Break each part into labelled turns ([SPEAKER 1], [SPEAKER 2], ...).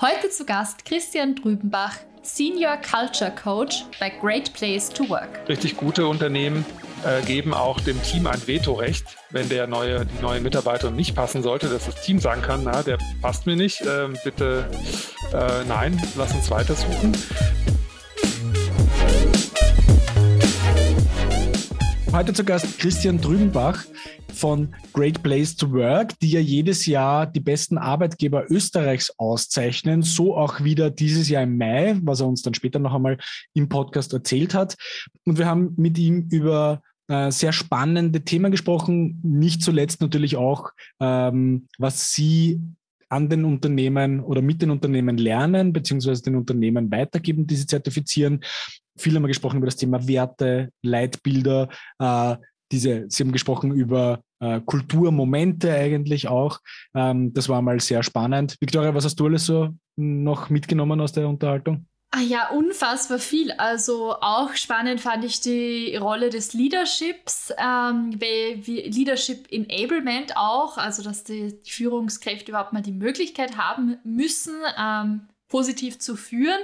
[SPEAKER 1] Heute zu Gast Christian Drübenbach, Senior Culture Coach bei Great Place to Work.
[SPEAKER 2] Richtig gute Unternehmen äh, geben auch dem Team ein Vetorecht, wenn der neue, die neue Mitarbeiterin nicht passen sollte, dass das Team sagen kann, na, der passt mir nicht, äh, bitte äh, nein, lass uns weitersuchen.
[SPEAKER 3] Heute zu Gast Christian Drübenbach von Great Place to Work, die ja jedes Jahr die besten Arbeitgeber Österreichs auszeichnen. So auch wieder dieses Jahr im Mai, was er uns dann später noch einmal im Podcast erzählt hat. Und wir haben mit ihm über äh, sehr spannende Themen gesprochen, nicht zuletzt natürlich auch, ähm, was Sie an den Unternehmen oder mit den Unternehmen lernen, beziehungsweise den Unternehmen weitergeben, die sie zertifizieren. Viele haben wir gesprochen über das Thema Werte, Leitbilder, äh, diese, Sie haben gesprochen über äh, Kulturmomente eigentlich auch. Ähm, das war mal sehr spannend. Victoria, was hast du alles so noch mitgenommen aus der Unterhaltung?
[SPEAKER 1] Ah ja, unfassbar viel. Also auch spannend fand ich die Rolle des Leaderships, ähm, wie, Leadership Enablement auch, also dass die, die, Führungskräfte überhaupt mal die Möglichkeit haben müssen, ähm, positiv zu führen.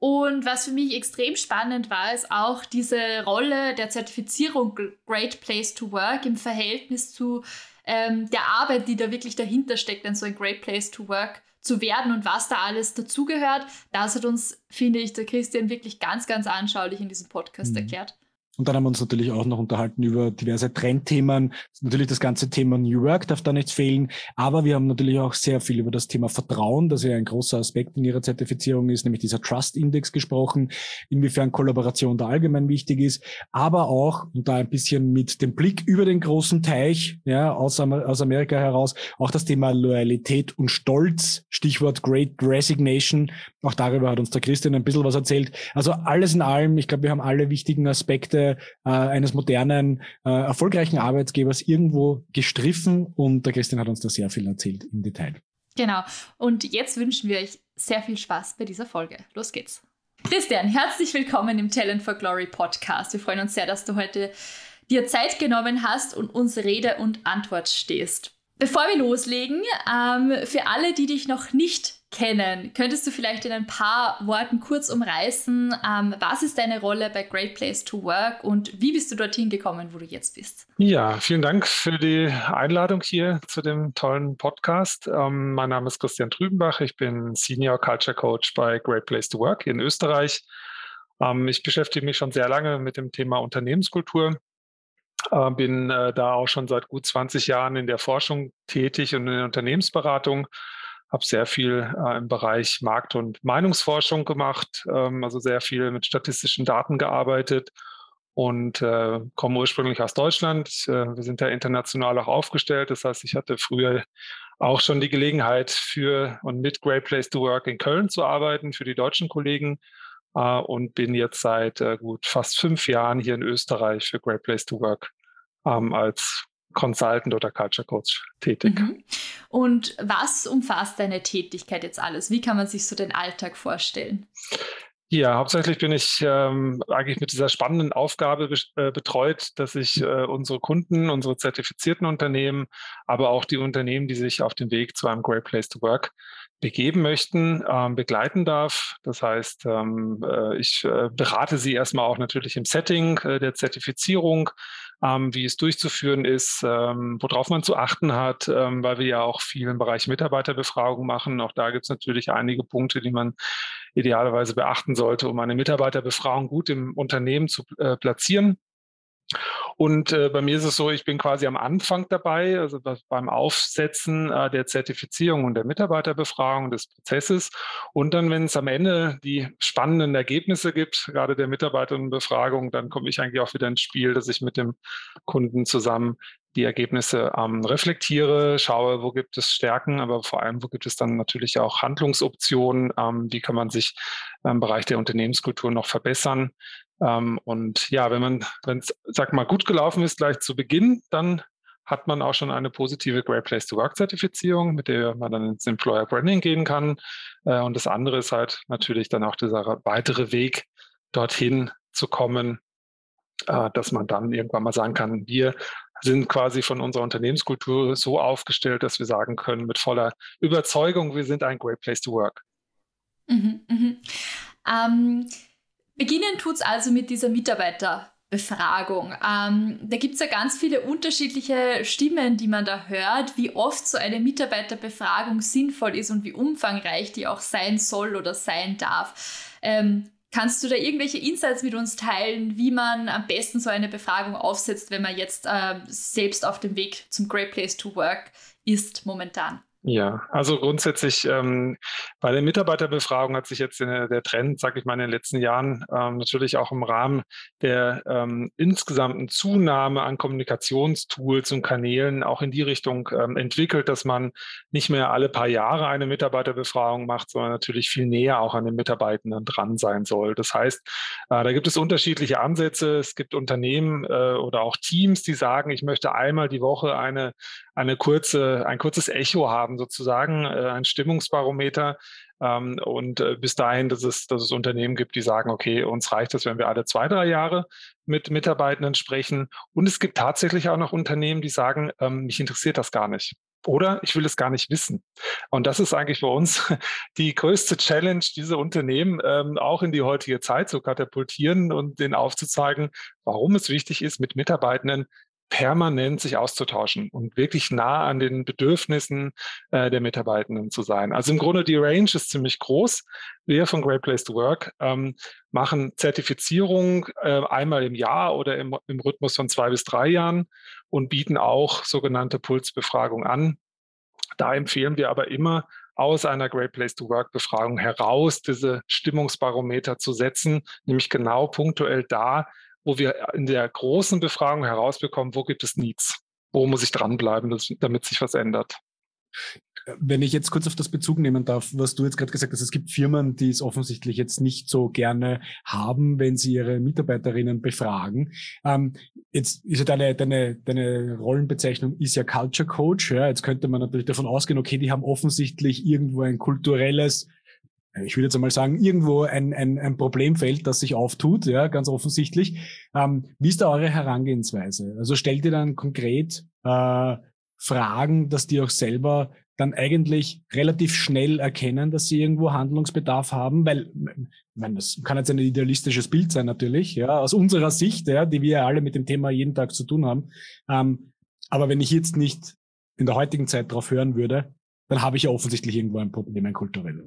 [SPEAKER 1] Und was für mich extrem spannend war, ist auch diese Rolle der Zertifizierung Great Place to Work im Verhältnis zu ähm, der Arbeit, die da wirklich dahinter steckt, dann so ein Great Place to Work zu werden und was da alles dazugehört. Das hat uns, finde ich, der Christian wirklich ganz, ganz anschaulich in diesem Podcast mhm. erklärt.
[SPEAKER 3] Und dann haben wir uns natürlich auch noch unterhalten über diverse Trendthemen. Natürlich das ganze Thema New Work darf da nicht fehlen. Aber wir haben natürlich auch sehr viel über das Thema Vertrauen, das ja ein großer Aspekt in ihrer Zertifizierung ist, nämlich dieser Trust Index gesprochen, inwiefern Kollaboration da allgemein wichtig ist. Aber auch, und da ein bisschen mit dem Blick über den großen Teich, ja, aus, aus Amerika heraus, auch das Thema Loyalität und Stolz, Stichwort Great Resignation. Auch darüber hat uns der Christian ein bisschen was erzählt. Also alles in allem, ich glaube, wir haben alle wichtigen Aspekte äh, eines modernen, äh, erfolgreichen Arbeitgebers irgendwo gestriffen und der Christian hat uns da sehr viel erzählt im Detail.
[SPEAKER 1] Genau. Und jetzt wünschen wir euch sehr viel Spaß bei dieser Folge. Los geht's. Christian, herzlich willkommen im Talent for Glory Podcast. Wir freuen uns sehr, dass du heute dir Zeit genommen hast und uns Rede und Antwort stehst. Bevor wir loslegen, ähm, für alle, die dich noch nicht kennen. Könntest du vielleicht in ein paar Worten kurz umreißen, ähm, was ist deine Rolle bei Great Place to Work und wie bist du dorthin gekommen, wo du jetzt bist?
[SPEAKER 2] Ja, vielen Dank für die Einladung hier zu dem tollen Podcast. Ähm, mein Name ist Christian Trübenbach, ich bin Senior Culture Coach bei Great Place to Work in Österreich. Ähm, ich beschäftige mich schon sehr lange mit dem Thema Unternehmenskultur. Äh, bin äh, da auch schon seit gut 20 Jahren in der Forschung tätig und in der Unternehmensberatung habe sehr viel äh, im Bereich Markt- und Meinungsforschung gemacht, ähm, also sehr viel mit statistischen Daten gearbeitet und äh, komme ursprünglich aus Deutschland. Äh, wir sind ja international auch aufgestellt. Das heißt, ich hatte früher auch schon die Gelegenheit für und mit Great Place to Work in Köln zu arbeiten, für die deutschen Kollegen äh, und bin jetzt seit äh, gut fast fünf Jahren hier in Österreich für Great Place to Work ähm, als Consultant oder Culture Coach tätig. Mhm.
[SPEAKER 1] Und was umfasst deine Tätigkeit jetzt alles? Wie kann man sich so den Alltag vorstellen?
[SPEAKER 2] Ja, hauptsächlich bin ich ähm, eigentlich mit dieser spannenden Aufgabe be äh, betreut, dass ich äh, unsere Kunden, unsere zertifizierten Unternehmen, aber auch die Unternehmen, die sich auf dem Weg zu einem Great Place to Work begeben möchten, ähm, begleiten darf. Das heißt, ähm, äh, ich äh, berate sie erstmal auch natürlich im Setting äh, der Zertifizierung, ähm, wie es durchzuführen ist, ähm, worauf man zu achten hat, ähm, weil wir ja auch viel im Bereich Mitarbeiterbefragung machen. Auch da gibt es natürlich einige Punkte, die man idealerweise beachten sollte, um eine Mitarbeiterbefragung gut im Unternehmen zu äh, platzieren. Und äh, bei mir ist es so, ich bin quasi am Anfang dabei, also beim Aufsetzen äh, der Zertifizierung und der Mitarbeiterbefragung des Prozesses. Und dann, wenn es am Ende die spannenden Ergebnisse gibt, gerade der Mitarbeiterbefragung, dann komme ich eigentlich auch wieder ins Spiel, dass ich mit dem Kunden zusammen die Ergebnisse ähm, reflektiere, schaue, wo gibt es Stärken, aber vor allem, wo gibt es dann natürlich auch Handlungsoptionen, ähm, wie kann man sich im Bereich der Unternehmenskultur noch verbessern. Ähm, und ja, wenn man, wenn es, sag mal, gut gelaufen ist gleich zu Beginn, dann hat man auch schon eine positive Great Place to Work Zertifizierung, mit der man dann ins Employer Branding gehen kann. Äh, und das andere ist halt natürlich dann auch dieser weitere Weg dorthin zu kommen, äh, dass man dann irgendwann mal sagen kann, wir sind quasi von unserer Unternehmenskultur so aufgestellt, dass wir sagen können mit voller Überzeugung, wir sind ein Great Place to Work.
[SPEAKER 1] Mhm, mhm. Ähm, beginnen tut es also mit dieser Mitarbeiterbefragung. Ähm, da gibt es ja ganz viele unterschiedliche Stimmen, die man da hört, wie oft so eine Mitarbeiterbefragung sinnvoll ist und wie umfangreich die auch sein soll oder sein darf. Ähm, Kannst du da irgendwelche Insights mit uns teilen, wie man am besten so eine Befragung aufsetzt, wenn man jetzt äh, selbst auf dem Weg zum Great Place to Work ist momentan?
[SPEAKER 2] Ja, also grundsätzlich ähm, bei der Mitarbeiterbefragung hat sich jetzt der, der Trend, sage ich mal, in den letzten Jahren ähm, natürlich auch im Rahmen der ähm, insgesamten Zunahme an Kommunikationstools und Kanälen auch in die Richtung ähm, entwickelt, dass man nicht mehr alle paar Jahre eine Mitarbeiterbefragung macht, sondern natürlich viel näher auch an den Mitarbeitenden dran sein soll. Das heißt, äh, da gibt es unterschiedliche Ansätze. Es gibt Unternehmen äh, oder auch Teams, die sagen, ich möchte einmal die Woche eine eine kurze, ein kurzes Echo haben, sozusagen, äh, ein Stimmungsbarometer. Ähm, und äh, bis dahin, dass es, dass es Unternehmen gibt, die sagen, okay, uns reicht es, wenn wir alle zwei, drei Jahre mit Mitarbeitenden sprechen. Und es gibt tatsächlich auch noch Unternehmen, die sagen, ähm, mich interessiert das gar nicht. Oder ich will es gar nicht wissen. Und das ist eigentlich bei uns die größte Challenge, diese Unternehmen ähm, auch in die heutige Zeit zu katapultieren und denen aufzuzeigen, warum es wichtig ist, mit Mitarbeitenden permanent sich auszutauschen und wirklich nah an den Bedürfnissen äh, der Mitarbeitenden zu sein. Also im Grunde die Range ist ziemlich groß. Wir von Great Place to Work ähm, machen Zertifizierung äh, einmal im Jahr oder im, im Rhythmus von zwei bis drei Jahren und bieten auch sogenannte Pulsbefragung an. Da empfehlen wir aber immer, aus einer Great Place to Work Befragung heraus diese Stimmungsbarometer zu setzen, nämlich genau punktuell da, wo wir in der großen Befragung herausbekommen, wo gibt es Needs, wo muss ich dranbleiben, damit sich was ändert.
[SPEAKER 3] Wenn ich jetzt kurz auf das Bezug nehmen darf, was du jetzt gerade gesagt hast, es gibt Firmen, die es offensichtlich jetzt nicht so gerne haben, wenn sie ihre Mitarbeiterinnen befragen. Ähm, jetzt ist ja deine, deine, deine Rollenbezeichnung ist ja Culture Coach. Ja. Jetzt könnte man natürlich davon ausgehen, okay, die haben offensichtlich irgendwo ein kulturelles ich würde jetzt einmal sagen, irgendwo ein, ein, ein Problemfeld, das sich auftut, ja, ganz offensichtlich. Ähm, wie ist da eure Herangehensweise? Also stellt ihr dann konkret äh, Fragen, dass die auch selber dann eigentlich relativ schnell erkennen, dass sie irgendwo Handlungsbedarf haben, weil, ich meine, das kann jetzt ein idealistisches Bild sein natürlich, ja, aus unserer Sicht, ja, die wir alle mit dem Thema jeden Tag zu tun haben. Ähm, aber wenn ich jetzt nicht in der heutigen Zeit drauf hören würde, dann habe ich ja offensichtlich irgendwo ein Problem, ein kulturelles.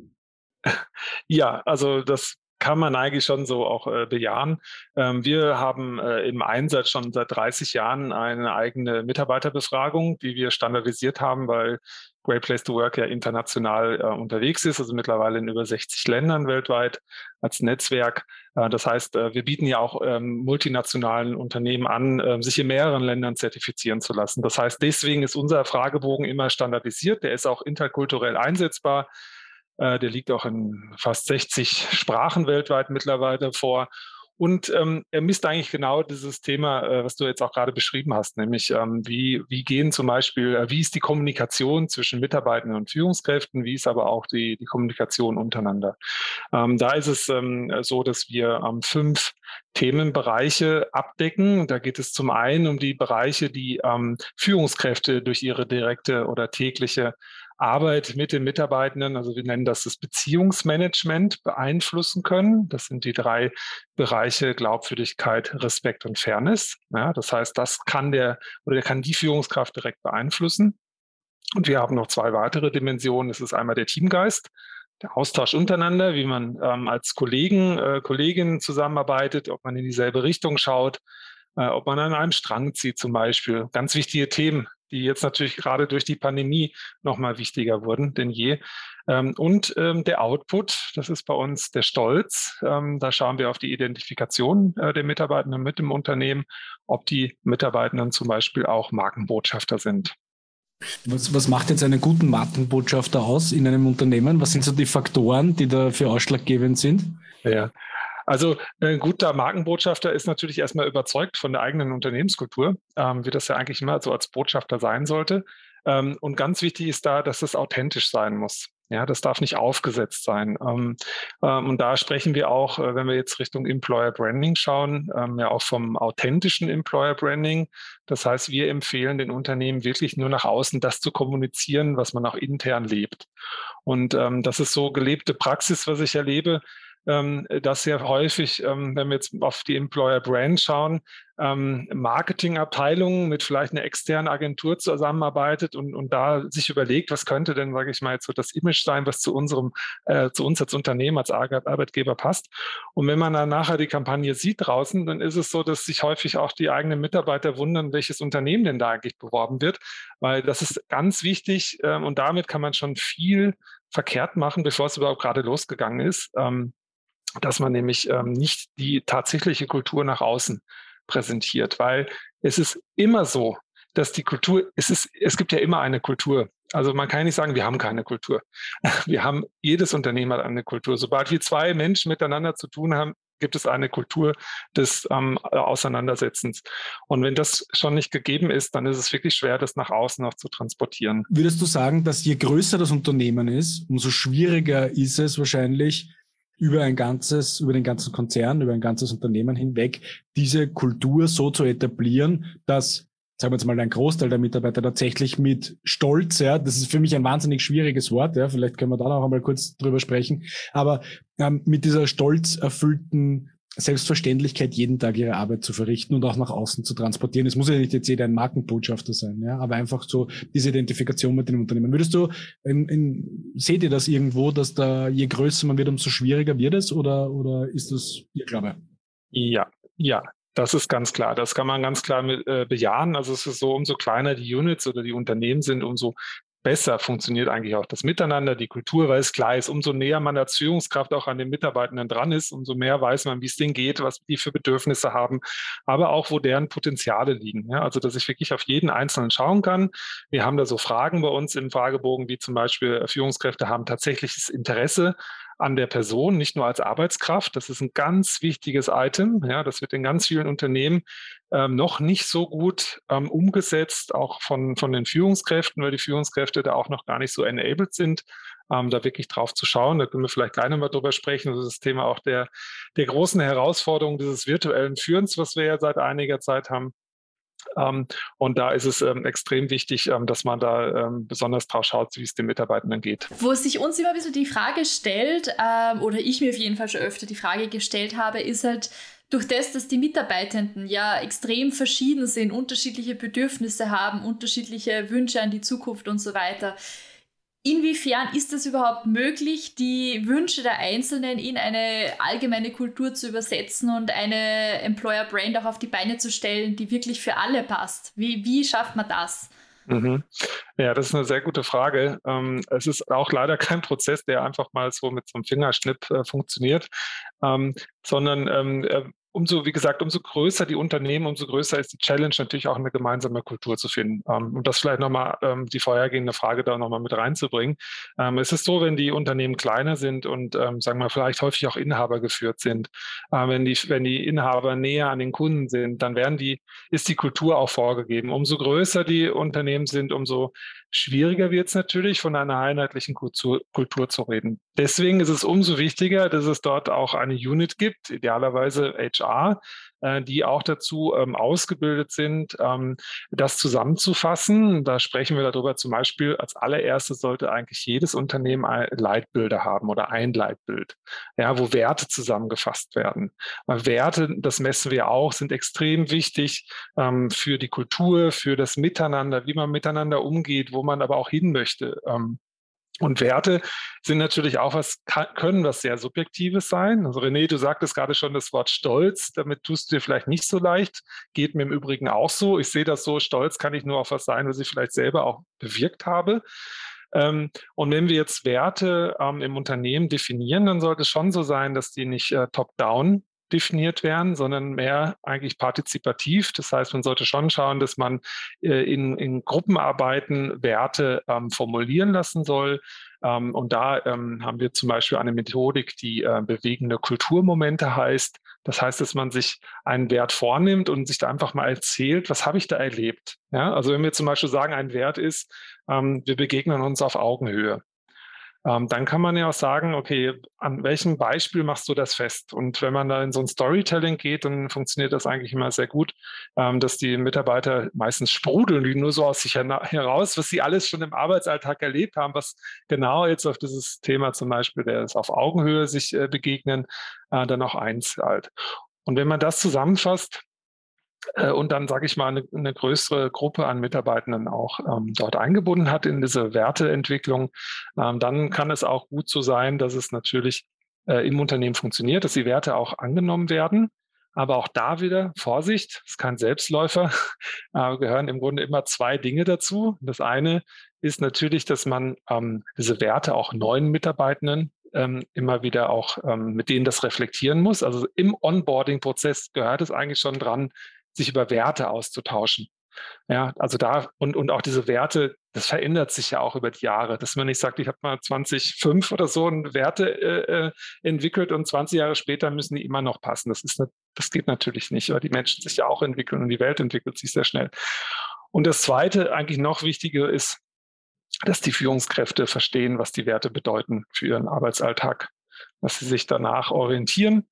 [SPEAKER 2] Ja, also das kann man eigentlich schon so auch äh, bejahen. Ähm, wir haben äh, im Einsatz schon seit 30 Jahren eine eigene Mitarbeiterbefragung, die wir standardisiert haben, weil Great Place to Work ja international äh, unterwegs ist, also mittlerweile in über 60 Ländern weltweit als Netzwerk. Äh, das heißt, äh, wir bieten ja auch ähm, multinationalen Unternehmen an, ähm, sich in mehreren Ländern zertifizieren zu lassen. Das heißt, deswegen ist unser Fragebogen immer standardisiert. Der ist auch interkulturell einsetzbar. Äh, der liegt auch in fast 60 Sprachen weltweit mittlerweile vor. Und ähm, er misst eigentlich genau dieses Thema, äh, was du jetzt auch gerade beschrieben hast, nämlich ähm, wie, wie gehen zum Beispiel, äh, wie ist die Kommunikation zwischen Mitarbeitenden und Führungskräften, wie ist aber auch die, die Kommunikation untereinander. Ähm, da ist es ähm, so, dass wir ähm, fünf Themenbereiche abdecken. Da geht es zum einen um die Bereiche, die ähm, Führungskräfte durch ihre direkte oder tägliche Arbeit mit den Mitarbeitenden, also wir nennen das das Beziehungsmanagement, beeinflussen können. Das sind die drei Bereiche Glaubwürdigkeit, Respekt und Fairness. Ja, das heißt, das kann der oder der kann die Führungskraft direkt beeinflussen. Und wir haben noch zwei weitere Dimensionen. Das ist einmal der Teamgeist, der Austausch untereinander, wie man ähm, als Kollegen, äh, Kolleginnen zusammenarbeitet, ob man in dieselbe Richtung schaut, äh, ob man an einem Strang zieht zum Beispiel. Ganz wichtige Themen, die jetzt natürlich gerade durch die Pandemie nochmal wichtiger wurden denn je. Ähm, und ähm, der Output, das ist bei uns der Stolz. Ähm, da schauen wir auf die Identifikation äh, der Mitarbeitenden mit dem Unternehmen, ob die Mitarbeitenden zum Beispiel auch Markenbotschafter sind.
[SPEAKER 3] Was, was macht jetzt einen guten Markenbotschafter aus in einem Unternehmen? Was sind so die Faktoren, die dafür ausschlaggebend sind?
[SPEAKER 2] Ja, also ein guter Markenbotschafter ist natürlich erstmal überzeugt von der eigenen Unternehmenskultur, ähm, wie das ja eigentlich immer so als Botschafter sein sollte. Ähm, und ganz wichtig ist da, dass es authentisch sein muss. Ja, das darf nicht aufgesetzt sein. Ähm, ähm, und da sprechen wir auch, äh, wenn wir jetzt Richtung Employer Branding schauen, ähm, ja auch vom authentischen Employer Branding. Das heißt, wir empfehlen den Unternehmen wirklich nur nach außen das zu kommunizieren, was man auch intern lebt. Und ähm, das ist so gelebte Praxis, was ich erlebe dass sehr häufig, ähm, wenn wir jetzt auf die Employer Brand schauen, ähm, Marketingabteilungen mit vielleicht einer externen Agentur zusammenarbeitet und, und da sich überlegt, was könnte denn, sage ich mal, jetzt so das Image sein, was zu unserem, äh, zu uns als Unternehmen, als Arbeitgeber passt. Und wenn man dann nachher die Kampagne sieht draußen, dann ist es so, dass sich häufig auch die eigenen Mitarbeiter wundern, welches Unternehmen denn da eigentlich beworben wird, weil das ist ganz wichtig ähm, und damit kann man schon viel verkehrt machen, bevor es überhaupt gerade losgegangen ist. Ähm, dass man nämlich ähm, nicht die tatsächliche Kultur nach außen präsentiert, weil es ist immer so, dass die Kultur, es ist, es gibt ja immer eine Kultur. Also man kann nicht sagen, wir haben keine Kultur. Wir haben, jedes Unternehmen hat eine Kultur. Sobald wir zwei Menschen miteinander zu tun haben, gibt es eine Kultur des ähm, Auseinandersetzens. Und wenn das schon nicht gegeben ist, dann ist es wirklich schwer, das nach außen noch zu transportieren.
[SPEAKER 3] Würdest du sagen, dass je größer das Unternehmen ist, umso schwieriger ist es wahrscheinlich, über ein ganzes, über den ganzen Konzern, über ein ganzes Unternehmen hinweg, diese Kultur so zu etablieren, dass sagen wir jetzt mal, ein Großteil der Mitarbeiter tatsächlich mit Stolz, ja, das ist für mich ein wahnsinnig schwieriges Wort, ja, vielleicht können wir da noch einmal kurz drüber sprechen, aber ähm, mit dieser stolz erfüllten Selbstverständlichkeit, jeden Tag ihre Arbeit zu verrichten und auch nach außen zu transportieren. Es muss ja nicht jetzt jeder ein Markenbotschafter sein, ja, aber einfach so diese Identifikation mit dem Unternehmen. Würdest du, in, in, seht ihr das irgendwo, dass da je größer man wird, umso schwieriger wird es oder, oder ist das Ihr Glaube?
[SPEAKER 2] Ja, ja, das ist ganz klar. Das kann man ganz klar mit, äh, bejahen. Also es ist so, umso kleiner die Units oder die Unternehmen sind, umso besser funktioniert eigentlich auch das Miteinander, die Kultur, weil es klar ist, umso näher man als Führungskraft auch an den Mitarbeitenden dran ist, umso mehr weiß man, wie es denen geht, was die für Bedürfnisse haben, aber auch, wo deren Potenziale liegen. Ja, also, dass ich wirklich auf jeden Einzelnen schauen kann. Wir haben da so Fragen bei uns im Fragebogen, wie zum Beispiel Führungskräfte haben tatsächliches Interesse an der Person, nicht nur als Arbeitskraft. Das ist ein ganz wichtiges Item. Ja, das wird in ganz vielen Unternehmen ähm, noch nicht so gut ähm, umgesetzt, auch von, von den Führungskräften, weil die Führungskräfte da auch noch gar nicht so enabled sind, ähm, da wirklich drauf zu schauen. Da können wir vielleicht gleich nochmal drüber sprechen. Das ist das Thema auch der, der großen Herausforderung dieses virtuellen Führens, was wir ja seit einiger Zeit haben. Ähm, und da ist es ähm, extrem wichtig, ähm, dass man da besonders drauf schaut, wie es den Mitarbeitenden geht.
[SPEAKER 1] Wo sich uns immer ein bisschen die Frage stellt, oder ich mir auf jeden Fall schon öfter die Frage gestellt habe, ist halt, durch das, dass die Mitarbeitenden ja extrem verschieden sind, unterschiedliche Bedürfnisse haben, unterschiedliche Wünsche an die Zukunft und so weiter, Inwiefern ist es überhaupt möglich, die Wünsche der Einzelnen in eine allgemeine Kultur zu übersetzen und eine Employer Brand auch auf die Beine zu stellen, die wirklich für alle passt? Wie, wie schafft man das?
[SPEAKER 2] Mhm. Ja, das ist eine sehr gute Frage. Ähm, es ist auch leider kein Prozess, der einfach mal so mit so einem Fingerschnipp äh, funktioniert, ähm, sondern ähm, äh, umso, wie gesagt, umso größer die Unternehmen, umso größer ist die Challenge natürlich auch eine gemeinsame Kultur zu finden. Ähm, und das vielleicht nochmal ähm, die vorhergehende Frage da nochmal mit reinzubringen. Ähm, es ist so, wenn die Unternehmen kleiner sind und ähm, sagen wir vielleicht häufig auch Inhaber geführt sind, äh, wenn die, wenn die Inhaber näher an den Kunden sind, dann werden die, ist die Kultur auch vorgegeben. Umso größer die Unternehmen sind, umso schwieriger wird es natürlich, von einer einheitlichen Kultur, Kultur zu reden. Deswegen ist es umso wichtiger, dass es dort auch eine Unit gibt, idealerweise HR, äh, die auch dazu ähm, ausgebildet sind, ähm, das zusammenzufassen. Da sprechen wir darüber zum Beispiel, als allererstes sollte eigentlich jedes Unternehmen Leitbilder haben oder ein Leitbild, ja, wo Werte zusammengefasst werden. Weil Werte, das messen wir auch, sind extrem wichtig ähm, für die Kultur, für das Miteinander, wie man miteinander umgeht, wo man aber auch hin möchte. Ähm, und Werte sind natürlich auch was, können was sehr Subjektives sein. Also René, du sagtest gerade schon das Wort Stolz, damit tust du dir vielleicht nicht so leicht. Geht mir im Übrigen auch so. Ich sehe das so, Stolz kann ich nur auf was sein, was ich vielleicht selber auch bewirkt habe. Ähm, und wenn wir jetzt Werte ähm, im Unternehmen definieren, dann sollte es schon so sein, dass die nicht äh, top-down definiert werden, sondern mehr eigentlich partizipativ. Das heißt, man sollte schon schauen, dass man äh, in, in Gruppenarbeiten Werte ähm, formulieren lassen soll. Ähm, und da ähm, haben wir zum Beispiel eine Methodik, die äh, bewegende Kulturmomente heißt. Das heißt, dass man sich einen Wert vornimmt und sich da einfach mal erzählt, was habe ich da erlebt. Ja? Also wenn wir zum Beispiel sagen, ein Wert ist, ähm, wir begegnen uns auf Augenhöhe ähm, dann kann man ja auch sagen, okay, an welchem Beispiel machst du das fest? Und wenn man da in so ein Storytelling geht, dann funktioniert das eigentlich immer sehr gut, ähm, dass die Mitarbeiter meistens sprudeln, die nur so aus sich heraus, was sie alles schon im Arbeitsalltag erlebt haben, was genau jetzt auf dieses Thema zum Beispiel, der ist auf Augenhöhe sich äh, begegnen, äh, dann auch einzahlt. Und wenn man das zusammenfasst, und dann, sage ich mal, eine, eine, größere Gruppe an Mitarbeitenden auch ähm, dort eingebunden hat in diese Werteentwicklung, ähm, dann kann es auch gut so sein, dass es natürlich äh, im Unternehmen funktioniert, dass die Werte auch angenommen werden. Aber auch da wieder Vorsicht, es ist kein Selbstläufer, äh, gehören im Grunde immer zwei Dinge dazu. Das eine ist natürlich, dass man ähm, diese Werte auch neuen Mitarbeitenden ähm, immer wieder auch ähm, mit denen das reflektieren muss. Also im Onboarding-Prozess gehört es eigentlich schon dran, sich über Werte auszutauschen. Ja, also da und, und auch diese Werte, das verändert sich ja auch über die Jahre, dass man nicht sagt, ich habe mal 2005 oder so eine Werte äh, äh entwickelt und 20 Jahre später müssen die immer noch passen. Das, ist ne, das geht natürlich nicht, weil die Menschen sich ja auch entwickeln und die Welt entwickelt sich sehr schnell. Und das Zweite, eigentlich noch wichtiger ist, dass die Führungskräfte verstehen, was die Werte bedeuten für ihren Arbeitsalltag, dass sie sich danach orientieren,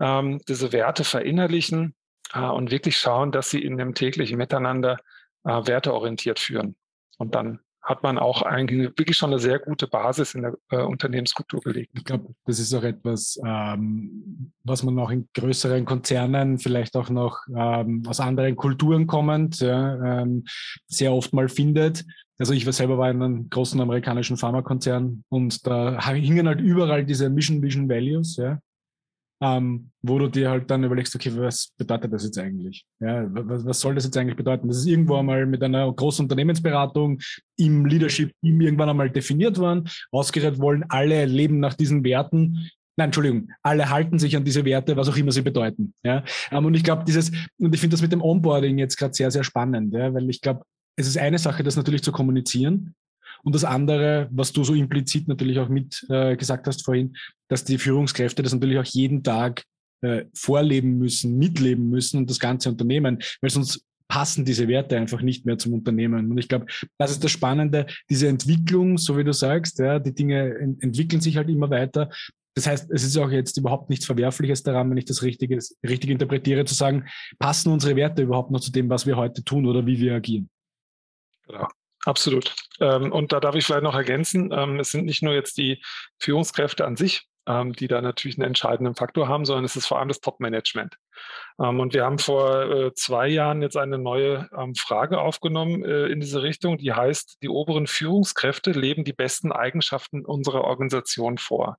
[SPEAKER 2] ähm, diese Werte verinnerlichen und wirklich schauen, dass sie in dem täglichen Miteinander äh, werteorientiert führen. Und dann hat man auch eigentlich wirklich schon eine sehr gute Basis in der äh, Unternehmenskultur gelegt.
[SPEAKER 3] Ich glaube, das ist auch etwas, ähm, was man auch in größeren Konzernen, vielleicht auch noch ähm, aus anderen Kulturen kommend, ja, ähm, sehr oft mal findet. Also ich war selber war in einem großen amerikanischen Pharmakonzern und da hingen halt überall diese Mission Vision Values, ja ähm, wo du dir halt dann überlegst, okay, was bedeutet das jetzt eigentlich? Ja, was, was soll das jetzt eigentlich bedeuten? Das ist irgendwo einmal mit einer großen Unternehmensberatung im Leadership-Team irgendwann einmal definiert worden. Ausgerät wollen alle leben nach diesen Werten. Nein, Entschuldigung, alle halten sich an diese Werte, was auch immer sie bedeuten. Ja, ähm, und ich glaube, dieses, und ich finde das mit dem Onboarding jetzt gerade sehr, sehr spannend, ja, weil ich glaube, es ist eine Sache, das natürlich zu kommunizieren, und das andere, was du so implizit natürlich auch mit äh, gesagt hast vorhin, dass die Führungskräfte das natürlich auch jeden Tag äh, vorleben müssen, mitleben müssen und das ganze Unternehmen, weil sonst passen diese Werte einfach nicht mehr zum Unternehmen. Und ich glaube, das ist das Spannende, diese Entwicklung, so wie du sagst, ja, die Dinge ent entwickeln sich halt immer weiter. Das heißt, es ist auch jetzt überhaupt nichts Verwerfliches daran, wenn ich das Richtige, richtig interpretiere, zu sagen, passen unsere Werte überhaupt noch zu dem, was wir heute tun oder wie wir agieren?
[SPEAKER 2] Genau. Absolut. Ähm, und da darf ich vielleicht noch ergänzen, ähm, es sind nicht nur jetzt die Führungskräfte an sich, ähm, die da natürlich einen entscheidenden Faktor haben, sondern es ist vor allem das Top-Management. und wir haben vor äh, zwei Jahren jetzt eine neue Frage aufgenommen äh, in diese Richtung, die heißt, die oberen Führungskräfte leben die besten Eigenschaften unserer Organisation vor.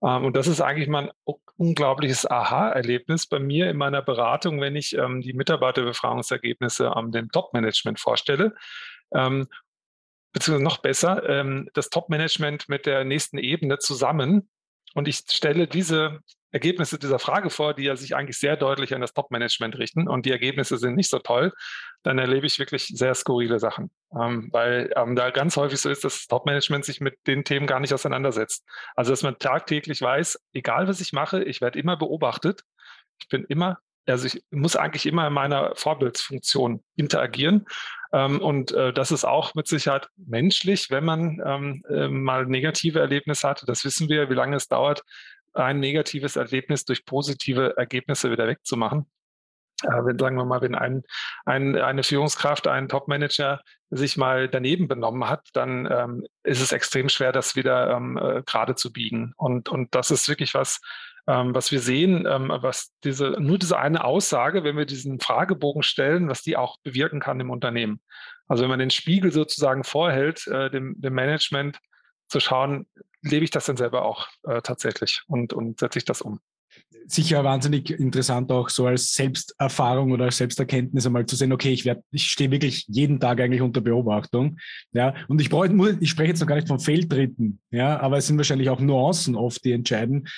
[SPEAKER 2] und das ist eigentlich mal ein unglaubliches Aha-Erlebnis bei mir in meiner Beratung, wenn ich die Mitarbeiterbefragungsergebnisse am dem Top-Management vorstelle ähm, beziehungsweise noch besser, ähm, das Top-Management mit der nächsten Ebene zusammen. Und ich stelle diese Ergebnisse dieser Frage vor, die ja sich eigentlich sehr deutlich an das Top-Management richten und die Ergebnisse sind nicht so toll, dann erlebe ich wirklich sehr skurrile Sachen. Ähm, weil ähm, da ganz häufig so ist, dass das Top-Management sich mit den Themen gar nicht auseinandersetzt. Also dass man tagtäglich weiß, egal was ich mache, ich werde immer beobachtet. Ich bin immer also ich muss eigentlich immer in meiner Vorbildsfunktion interagieren. Ähm, und äh, das ist auch mit Sicherheit menschlich, wenn man ähm, äh, mal negative Erlebnisse hatte. Das wissen wir, wie lange es dauert, ein negatives Erlebnis durch positive Ergebnisse wieder wegzumachen. Äh, wenn, sagen wir mal, wenn ein, ein, eine Führungskraft, ein Topmanager sich mal daneben benommen hat, dann ähm, ist es extrem schwer, das wieder ähm, äh, gerade zu biegen. Und, und das ist wirklich was, ähm, was wir sehen, ähm, was diese, nur diese eine Aussage, wenn wir diesen Fragebogen stellen, was die auch bewirken kann im Unternehmen. Also wenn man den Spiegel sozusagen vorhält, äh, dem, dem Management zu schauen, lebe ich das denn selber auch äh, tatsächlich und, und setze ich das um
[SPEAKER 3] sicher wahnsinnig interessant auch so als Selbsterfahrung oder als Selbsterkenntnis einmal zu sehen, okay, ich werde, ich stehe wirklich jeden Tag eigentlich unter Beobachtung. Ja, und ich brauche, ich spreche jetzt noch gar nicht von Fehltritten, ja, aber es sind wahrscheinlich auch Nuancen oft, die entscheiden,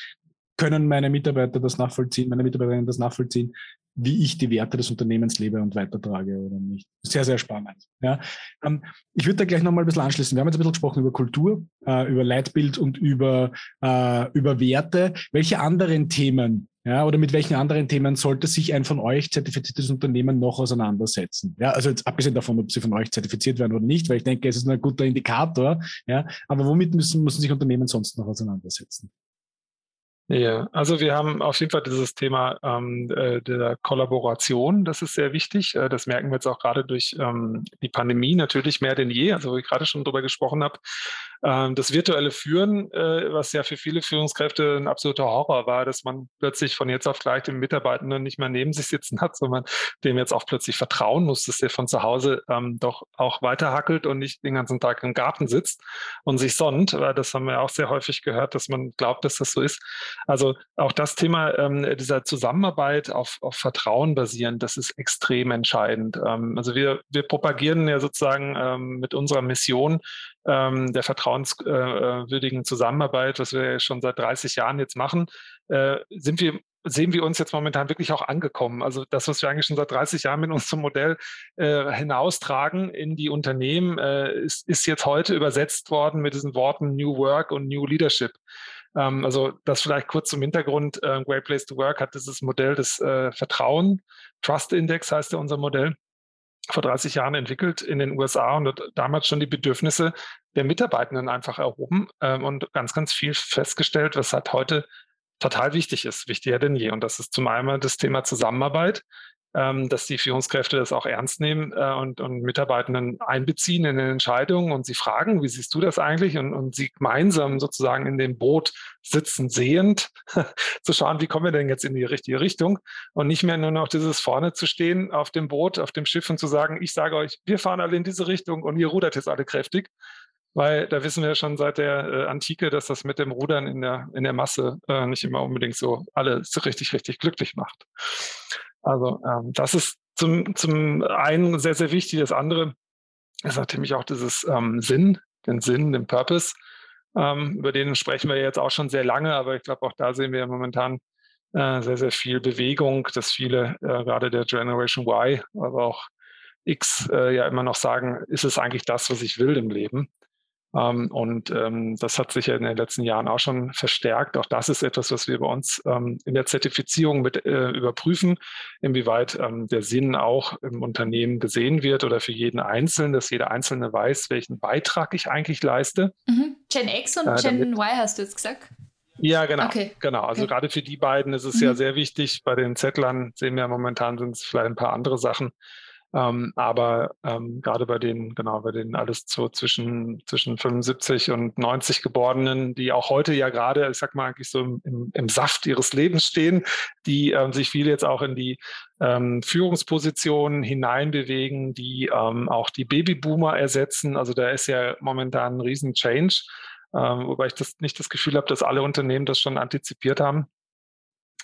[SPEAKER 3] können meine Mitarbeiter das nachvollziehen, meine Mitarbeiterinnen das nachvollziehen, wie ich die Werte des Unternehmens lebe und weitertrage oder nicht. Sehr, sehr spannend. Ja. Ähm, ich würde da gleich nochmal ein bisschen anschließen. Wir haben jetzt ein bisschen gesprochen über Kultur, äh, über Leitbild und über, äh, über Werte. Welche anderen Themen Ja, oder mit welchen anderen Themen sollte sich ein von euch zertifiziertes Unternehmen noch auseinandersetzen? Ja, also jetzt abgesehen davon, ob sie von euch zertifiziert werden oder nicht, weil ich denke, es ist ein guter Indikator. Ja, aber womit müssen, müssen sich Unternehmen sonst noch auseinandersetzen?
[SPEAKER 2] Ja, also wir haben auf jeden Fall dieses Thema ähm, äh, der Kollaboration, das ist sehr wichtig. Äh, das merken wir jetzt auch gerade durch ähm, die Pandemie natürlich mehr denn je, also wo ich gerade schon drüber gesprochen habe. Ähm, das virtuelle Führen, äh, was ja für viele Führungskräfte ein absoluter Horror war, dass man plötzlich von jetzt auf gleich den Mitarbeitenden nicht mehr neben sich sitzen hat, sondern dem jetzt auch plötzlich vertrauen muss, dass der von zu Hause ähm, doch auch weiter hackelt und nicht den ganzen Tag im Garten sitzt und sich sonnt. Das haben wir auch sehr häufig gehört, dass man glaubt, dass das so ist. Also auch das Thema ähm, dieser Zusammenarbeit auf, auf Vertrauen basierend, das ist extrem entscheidend. Also wir, wir propagieren ja sozusagen mit unserer Mission ähm, der vertrauenswürdigen Zusammenarbeit, was wir schon seit 30 Jahren jetzt machen, äh, sind wir sehen wir uns jetzt momentan wirklich auch angekommen. Also das, was wir eigentlich schon seit 30 Jahren mit unserem Modell äh, hinaustragen in die Unternehmen, äh, ist, ist jetzt heute übersetzt worden mit diesen Worten New Work und New Leadership. Ähm, also das vielleicht kurz zum Hintergrund. Äh, Great Place to Work hat dieses Modell des äh, Vertrauen, Trust Index heißt ja unser Modell vor 30 Jahren entwickelt in den USA und hat damals schon die Bedürfnisse der Mitarbeitenden einfach erhoben ähm, und ganz, ganz viel festgestellt, was halt heute total wichtig ist, wichtiger denn je. Und das ist zum einen das Thema Zusammenarbeit, ähm, dass die Führungskräfte das auch ernst nehmen äh, und, und Mitarbeitenden einbeziehen in den Entscheidungen und sie fragen, wie siehst du das eigentlich? Und, und sie gemeinsam sozusagen in dem Boot sitzen, sehend, zu schauen, wie kommen wir denn jetzt in die richtige Richtung? Und nicht mehr nur noch dieses vorne zu stehen auf dem Boot, auf dem Schiff und zu sagen, ich sage euch, wir fahren alle in diese Richtung und ihr rudert jetzt alle kräftig. Weil da wissen wir schon seit der äh, Antike, dass das mit dem Rudern in der, in der Masse äh, nicht immer unbedingt so alle so richtig, richtig glücklich macht. Also ähm, das ist zum, zum einen sehr, sehr wichtig. Das andere ist natürlich auch dieses ähm, Sinn, den Sinn, den Purpose. Ähm, über den sprechen wir jetzt auch schon sehr lange, aber ich glaube, auch da sehen wir momentan äh, sehr, sehr viel Bewegung, dass viele, äh, gerade der Generation Y, aber auch X, äh, ja immer noch sagen, ist es eigentlich das, was ich will im Leben? Ähm, und ähm, das hat sich ja in den letzten Jahren auch schon verstärkt. Auch das ist etwas, was wir bei uns ähm, in der Zertifizierung mit äh, überprüfen, inwieweit ähm, der Sinn auch im Unternehmen gesehen wird oder für jeden Einzelnen, dass jeder Einzelne weiß, welchen Beitrag ich eigentlich leiste.
[SPEAKER 1] Mhm. Gen X und äh, Gen Y hast du jetzt gesagt?
[SPEAKER 2] Ja, genau. Okay. Genau. Also okay. gerade für die beiden ist es mhm. ja sehr wichtig. Bei den Zettlern sehen wir momentan sind es vielleicht ein paar andere Sachen. Ähm, aber ähm, gerade bei den, genau, bei den alles so zwischen, zwischen 75 und 90 Geborenen, die auch heute ja gerade, ich sag mal, eigentlich so im, im Saft ihres Lebens stehen, die ähm, sich viel jetzt auch in die ähm, Führungspositionen hineinbewegen, die ähm, auch die Babyboomer ersetzen. Also da ist ja momentan ein riesen Change. Ähm, wobei ich das nicht das Gefühl habe, dass alle Unternehmen das schon antizipiert haben.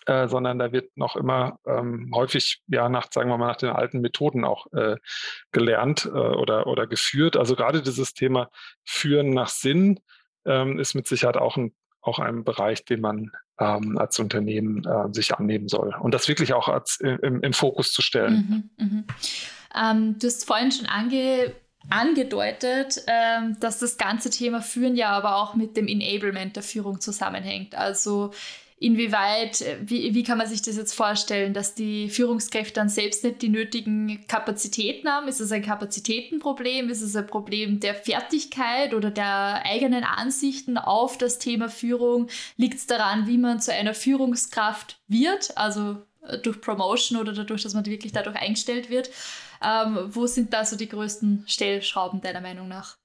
[SPEAKER 2] Äh, sondern da wird noch immer ähm, häufig ja nach, sagen wir mal, nach den alten Methoden auch äh, gelernt äh, oder, oder geführt. Also gerade dieses Thema Führen nach Sinn ähm, ist mit Sicherheit auch ein, auch ein Bereich, den man ähm, als Unternehmen äh, sich annehmen soll und das wirklich auch als, im, im Fokus zu stellen.
[SPEAKER 1] Mhm, mh. Ähm, du hast vorhin schon ange angedeutet, ähm, dass das ganze Thema Führen ja aber auch mit dem Enablement der Führung zusammenhängt. Also inwieweit, äh, wie, wie kann man sich das jetzt vorstellen, dass die Führungskräfte dann selbst nicht die nötigen Kapazitäten haben? Ist es ein Kapazitätenproblem? Ist es ein Problem der Fertigkeit oder der eigenen Ansichten auf das Thema Führung? Liegt es daran, wie man zu einer Führungskraft wird, also äh, durch Promotion oder dadurch, dass man wirklich dadurch eingestellt wird? Ähm, wo sind da so die größten Stellschrauben deiner Meinung nach?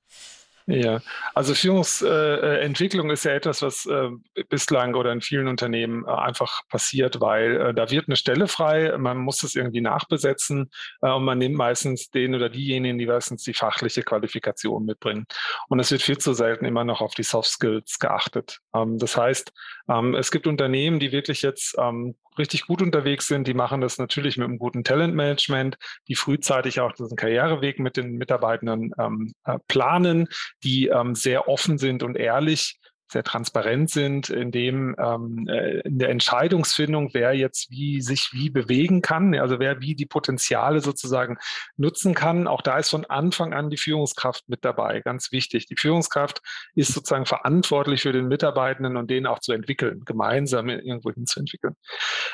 [SPEAKER 2] Ja, also Führungsentwicklung äh, ist ja etwas, was äh, bislang oder in vielen Unternehmen äh, einfach passiert, weil äh, da wird eine Stelle frei, man muss das irgendwie nachbesetzen äh, und man nimmt meistens den oder diejenigen, die meistens die fachliche Qualifikation mitbringen. Und es wird viel zu selten immer noch auf die Soft Skills geachtet. Ähm, das heißt, ähm, es gibt Unternehmen, die wirklich jetzt ähm, richtig gut unterwegs sind, die machen das natürlich mit einem guten Talentmanagement, die frühzeitig auch diesen Karriereweg mit den Mitarbeitenden ähm, äh, planen, die ähm, sehr offen sind und ehrlich sehr transparent sind, in dem ähm, äh, in der Entscheidungsfindung, wer jetzt wie sich wie bewegen kann, also wer wie die Potenziale sozusagen nutzen kann. Auch da ist von Anfang an die Führungskraft mit dabei, ganz wichtig. Die Führungskraft ist sozusagen verantwortlich für den Mitarbeitenden und den auch zu entwickeln, gemeinsam irgendwo hinzuentwickeln.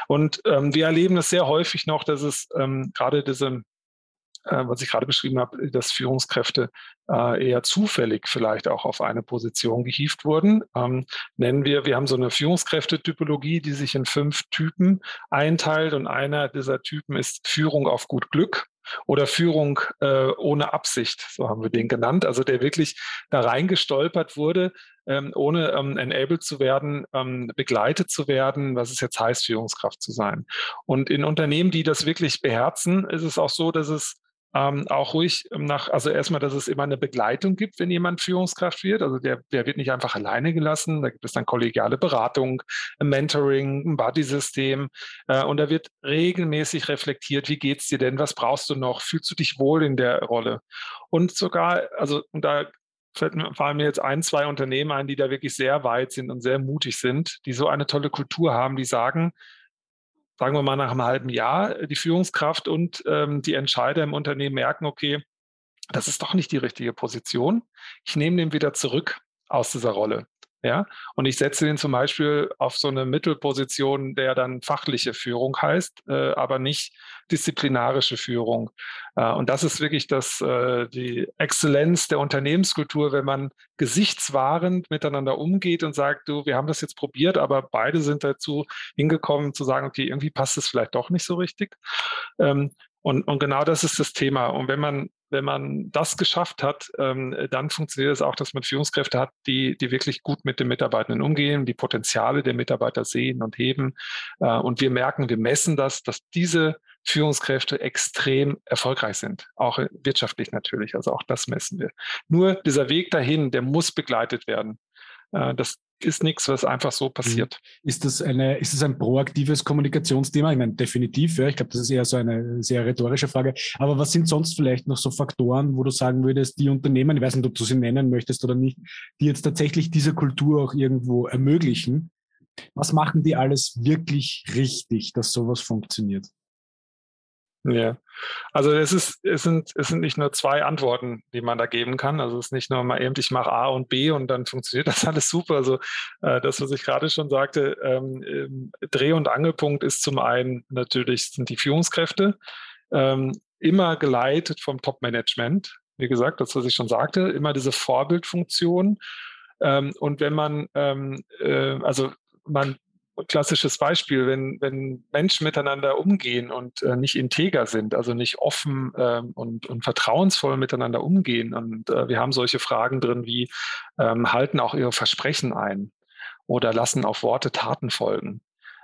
[SPEAKER 2] Und ähm, wir erleben es sehr häufig noch, dass es ähm, gerade diese äh, was ich gerade beschrieben habe, dass Führungskräfte äh, eher zufällig vielleicht auch auf eine Position gehievt wurden. Ähm, nennen wir, wir haben so eine Führungskräftetypologie, die sich in fünf Typen einteilt und einer dieser Typen ist Führung auf gut Glück oder Führung äh, ohne Absicht, so haben wir den genannt, also der wirklich da reingestolpert wurde, ähm, ohne ähm, enabled zu werden, ähm, begleitet zu werden, was es jetzt heißt, Führungskraft zu sein. Und in Unternehmen, die das wirklich beherzen, ist es auch so, dass es ähm, auch ruhig nach, also erstmal, dass es immer eine Begleitung gibt, wenn jemand Führungskraft wird. Also der, der wird nicht einfach alleine gelassen. Da gibt es dann kollegiale Beratung, ein Mentoring, ein Buddy-System. Äh, und da wird regelmäßig reflektiert, wie geht's dir denn? Was brauchst du noch? Fühlst du dich wohl in der Rolle? Und sogar, also da fallen mir jetzt ein, zwei Unternehmen ein, die da wirklich sehr weit sind und sehr mutig sind, die so eine tolle Kultur haben, die sagen, sagen wir mal nach einem halben Jahr, die Führungskraft und ähm, die Entscheider im Unternehmen merken, okay, das ist doch nicht die richtige Position. Ich nehme den wieder zurück aus dieser Rolle. Ja, und ich setze den zum Beispiel auf so eine Mittelposition, der dann fachliche Führung heißt, äh, aber nicht disziplinarische Führung. Äh, und das ist wirklich das, äh, die Exzellenz der Unternehmenskultur, wenn man gesichtswahrend miteinander umgeht und sagt, du, wir haben das jetzt probiert, aber beide sind dazu hingekommen zu sagen, okay, irgendwie passt es vielleicht doch nicht so richtig. Ähm, und, und genau das ist das Thema. Und wenn man, wenn man das geschafft hat, ähm, dann funktioniert es auch, dass man Führungskräfte hat, die, die wirklich gut mit den Mitarbeitenden umgehen, die Potenziale der Mitarbeiter sehen und heben. Äh, und wir merken, wir messen das, dass diese Führungskräfte extrem erfolgreich sind, auch wirtschaftlich natürlich. Also auch das messen wir. Nur dieser Weg dahin, der muss begleitet werden. Äh, das, ist nichts, was einfach so mhm. passiert.
[SPEAKER 3] Ist das, eine, ist das ein proaktives Kommunikationsthema? Ich meine, definitiv, ja. Ich glaube, das ist eher so eine sehr rhetorische Frage. Aber was sind sonst vielleicht noch so Faktoren, wo du sagen würdest, die Unternehmen, ich weiß nicht, ob du sie nennen möchtest oder nicht, die jetzt tatsächlich diese Kultur auch irgendwo ermöglichen? Was machen die alles wirklich richtig, dass sowas funktioniert?
[SPEAKER 2] Ja, also es ist, es sind, es sind nicht nur zwei Antworten, die man da geben kann. Also es ist nicht nur mal eben, ich mache A und B und dann funktioniert das alles super. Also äh, das, was ich gerade schon sagte, ähm, ähm, Dreh- und Angelpunkt ist zum einen natürlich sind die Führungskräfte, ähm, immer geleitet vom Top-Management. Wie gesagt, das, was ich schon sagte, immer diese Vorbildfunktion. Ähm, und wenn man, ähm, äh, also man klassisches Beispiel, wenn, wenn Menschen miteinander umgehen und äh, nicht integer sind, also nicht offen ähm, und, und vertrauensvoll miteinander umgehen. Und äh, wir haben solche Fragen drin wie, ähm, halten auch ihre Versprechen ein oder lassen auf Worte Taten folgen.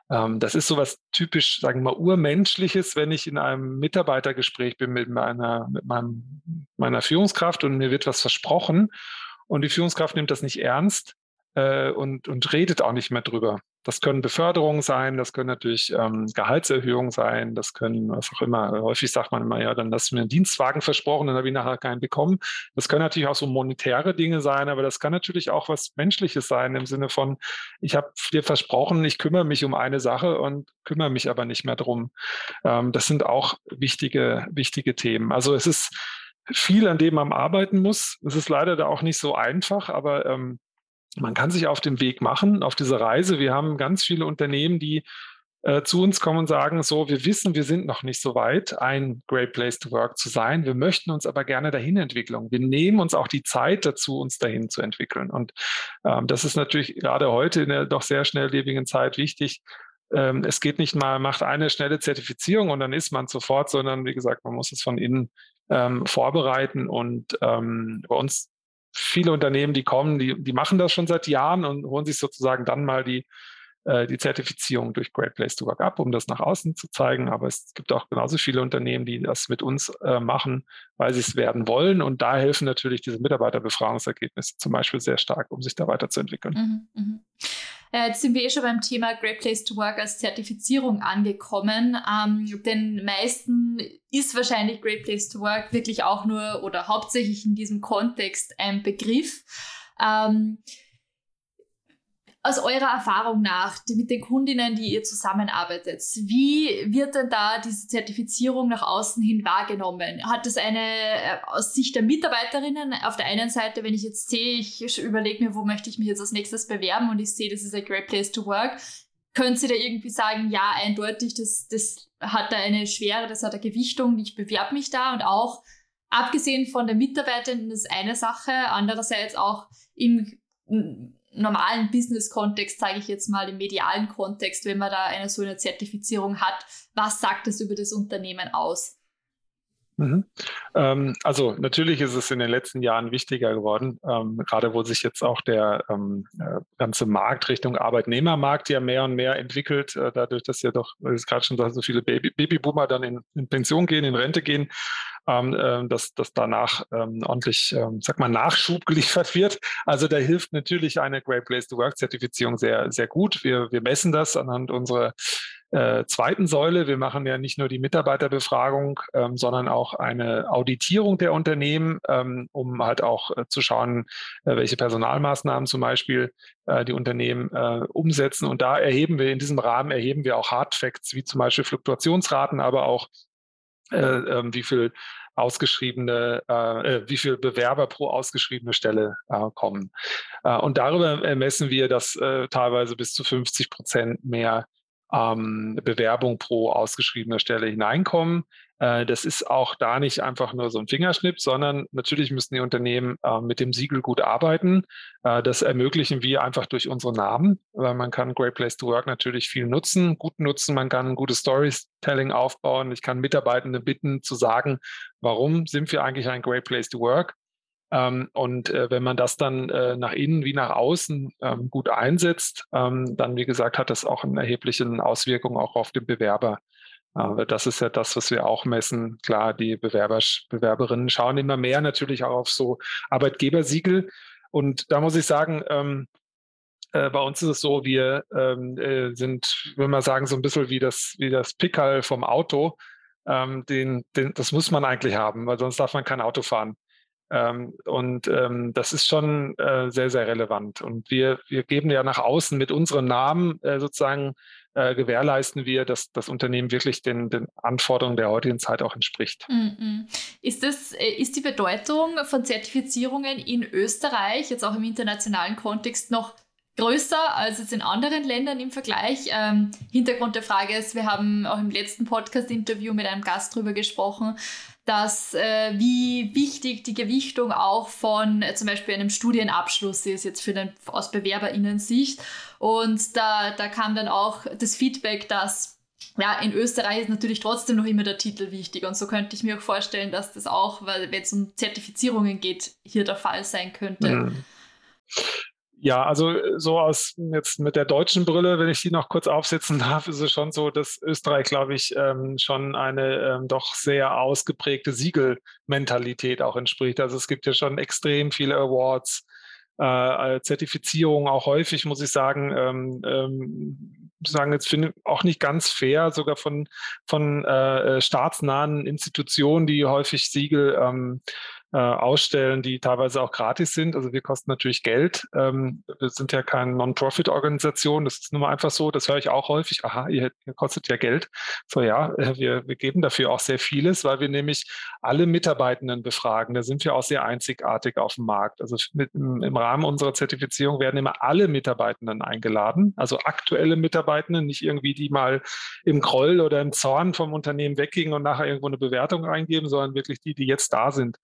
[SPEAKER 2] Ähm, das ist sowas typisch, sagen wir mal, urmenschliches, wenn ich in einem Mitarbeitergespräch bin mit meiner, mit meinem, meiner Führungskraft und mir wird was versprochen und die Führungskraft nimmt das nicht ernst, äh, und, und redet auch nicht mehr drüber. Das können Beförderungen sein, das können natürlich ähm, Gehaltserhöhungen sein, das können was auch immer. Häufig sagt man immer, ja, dann hast du mir einen Dienstwagen versprochen, dann habe ich nachher keinen bekommen. Das können natürlich auch so monetäre Dinge sein, aber das kann natürlich auch was Menschliches sein im Sinne von, ich habe dir versprochen, ich kümmere mich um eine Sache und kümmere mich aber nicht mehr drum. Ähm, das sind auch wichtige, wichtige Themen. Also es ist viel, an dem man arbeiten muss. Es ist leider da auch nicht so einfach, aber ähm, man kann sich auf den Weg machen, auf diese Reise. Wir haben ganz viele Unternehmen, die äh, zu uns kommen und sagen, so, wir wissen, wir sind noch nicht so weit, ein Great Place to Work zu sein. Wir möchten uns aber gerne dahin entwickeln. Wir nehmen uns auch die Zeit dazu, uns dahin zu entwickeln. Und ähm, das ist natürlich gerade heute in der doch sehr schnelllebigen Zeit wichtig. Ähm, es geht nicht mal, macht eine schnelle Zertifizierung und dann ist man sofort, sondern wie gesagt, man muss es von innen ähm, vorbereiten. Und ähm, bei uns viele Unternehmen, die kommen, die, die machen das schon seit Jahren und holen sich sozusagen dann mal die, äh, die Zertifizierung durch Great Place to Work ab, um das nach außen zu zeigen. Aber es gibt auch genauso viele Unternehmen, die das mit uns äh, machen, weil sie es werden wollen. Und da helfen natürlich diese Mitarbeiterbefragungsergebnisse zum Beispiel sehr stark, um sich da weiterzuentwickeln.
[SPEAKER 1] Mhm, mh. Äh, jetzt sind wir eh schon beim Thema Great Place to Work als Zertifizierung angekommen. Ähm, den meisten ist wahrscheinlich Great Place to Work wirklich auch nur oder hauptsächlich in diesem Kontext ein Begriff. Ähm, aus eurer Erfahrung nach, mit den Kundinnen, die ihr zusammenarbeitet, wie wird denn da diese Zertifizierung nach außen hin wahrgenommen? Hat es eine äh, aus Sicht der Mitarbeiterinnen auf der einen Seite, wenn ich jetzt sehe, ich überlege mir, wo möchte ich mich jetzt als nächstes bewerben und ich sehe, das ist ein great place to work, können Sie da irgendwie sagen, ja, eindeutig, das, das hat da eine Schwere, das hat eine Gewichtung, ich bewerbe mich da und auch abgesehen von der Mitarbeiterin ist eine Sache, andererseits auch im normalen Business-Kontext, sage ich jetzt mal, im medialen Kontext, wenn man da eine so eine Zertifizierung hat, was sagt das über das Unternehmen aus?
[SPEAKER 2] Mhm. Ähm, also natürlich ist es in den letzten Jahren wichtiger geworden, ähm, gerade wo sich jetzt auch der ähm, äh, ganze Markt Richtung Arbeitnehmermarkt ja mehr und mehr entwickelt, äh, dadurch, dass ja doch, wie es gerade schon so viele Baby Babyboomer dann in, in, Pension gehen, in Rente gehen, ähm, äh, dass, dass danach ähm, ordentlich, ähm, sag mal, Nachschub geliefert wird. Also da hilft natürlich eine Great Place to Work Zertifizierung sehr, sehr gut. Wir, wir messen das anhand unserer äh, zweiten Säule. Wir machen ja nicht nur die Mitarbeiterbefragung, ähm, sondern auch eine Auditierung der Unternehmen, ähm, um halt auch äh, zu schauen, äh, welche Personalmaßnahmen zum Beispiel äh, die Unternehmen äh, umsetzen. Und da erheben wir in diesem Rahmen erheben wir auch Hardfacts, wie zum Beispiel Fluktuationsraten, aber auch äh, ähm, wie viel ausgeschriebene, äh, wie viel Bewerber pro ausgeschriebene Stelle äh, kommen. Äh, und darüber messen wir, dass äh, teilweise bis zu 50 Prozent mehr ähm, Bewerbung pro ausgeschriebener Stelle hineinkommen. Äh, das ist auch da nicht einfach nur so ein Fingerschnipp, sondern natürlich müssen die Unternehmen äh, mit dem Siegel gut arbeiten. Äh, das ermöglichen wir einfach durch unsere Namen, weil man kann Great Place to Work natürlich viel nutzen, gut nutzen. Man kann gutes Storytelling aufbauen. Ich kann Mitarbeitende bitten zu sagen, warum sind wir eigentlich ein Great Place to Work? Ähm, und äh, wenn man das dann äh, nach innen wie nach außen ähm, gut einsetzt, ähm, dann, wie gesagt, hat das auch eine erhebliche Auswirkung auch auf den Bewerber. Das ist ja das, was wir auch messen. Klar, die Bewerber, Bewerberinnen schauen immer mehr natürlich auch auf so Arbeitgebersiegel. Und da muss ich sagen, äh, bei uns ist es so, wir ähm, äh, sind, würde man sagen, so ein bisschen wie das, wie das Pickerl vom Auto. Ähm, den, den, das muss man eigentlich haben, weil sonst darf man kein Auto fahren. Ähm, und ähm, das ist schon äh, sehr, sehr relevant. Und wir, wir geben ja nach außen mit unserem Namen äh, sozusagen äh, gewährleisten wir, dass das Unternehmen wirklich den, den Anforderungen der heutigen Zeit auch entspricht.
[SPEAKER 1] Mm Ist, das, äh, ist die Bedeutung von Zertifizierungen in Österreich, jetzt auch im internationalen Kontext, noch größer als jetzt in anderen Ländern im Vergleich. Ähm, Hintergrund der Frage ist, wir haben auch im letzten Podcast-Interview mit einem Gast darüber gesprochen, dass äh, wie wichtig die Gewichtung auch von äh, zum Beispiel einem Studienabschluss ist, jetzt für den, aus BewerberInnen-Sicht. Und da, da kam dann auch das Feedback, dass ja, in Österreich ist natürlich trotzdem noch immer der Titel wichtig. Und so könnte ich mir auch vorstellen, dass das auch, wenn es um Zertifizierungen geht, hier der Fall sein könnte. Mhm.
[SPEAKER 2] Ja, also äh, so aus jetzt mit der deutschen Brille, wenn ich die noch kurz aufsetzen darf, ist es schon so, dass Österreich, glaube ich, ähm, schon eine ähm, doch sehr ausgeprägte Siegelmentalität auch entspricht. Also es gibt ja schon extrem viele Awards, äh, Zertifizierungen auch häufig, muss ich sagen, ähm, ähm, sagen jetzt finde auch nicht ganz fair, sogar von von äh, staatsnahen Institutionen, die häufig Siegel ähm, äh, ausstellen, die teilweise auch gratis sind. Also wir kosten natürlich Geld. Ähm, wir sind ja keine Non-Profit-Organisation. Das ist nun mal einfach so. Das höre ich auch häufig. Aha, ihr, ihr kostet ja Geld. So ja, äh, wir, wir geben dafür auch sehr vieles, weil wir nämlich alle Mitarbeitenden befragen. Da sind wir auch sehr einzigartig auf dem Markt. Also mit, im, im Rahmen unserer Zertifizierung werden immer alle Mitarbeitenden eingeladen. Also aktuelle Mitarbeitenden, nicht irgendwie die mal im Groll oder im Zorn vom Unternehmen weggingen und nachher irgendwo eine Bewertung eingeben, sondern wirklich die, die jetzt da sind.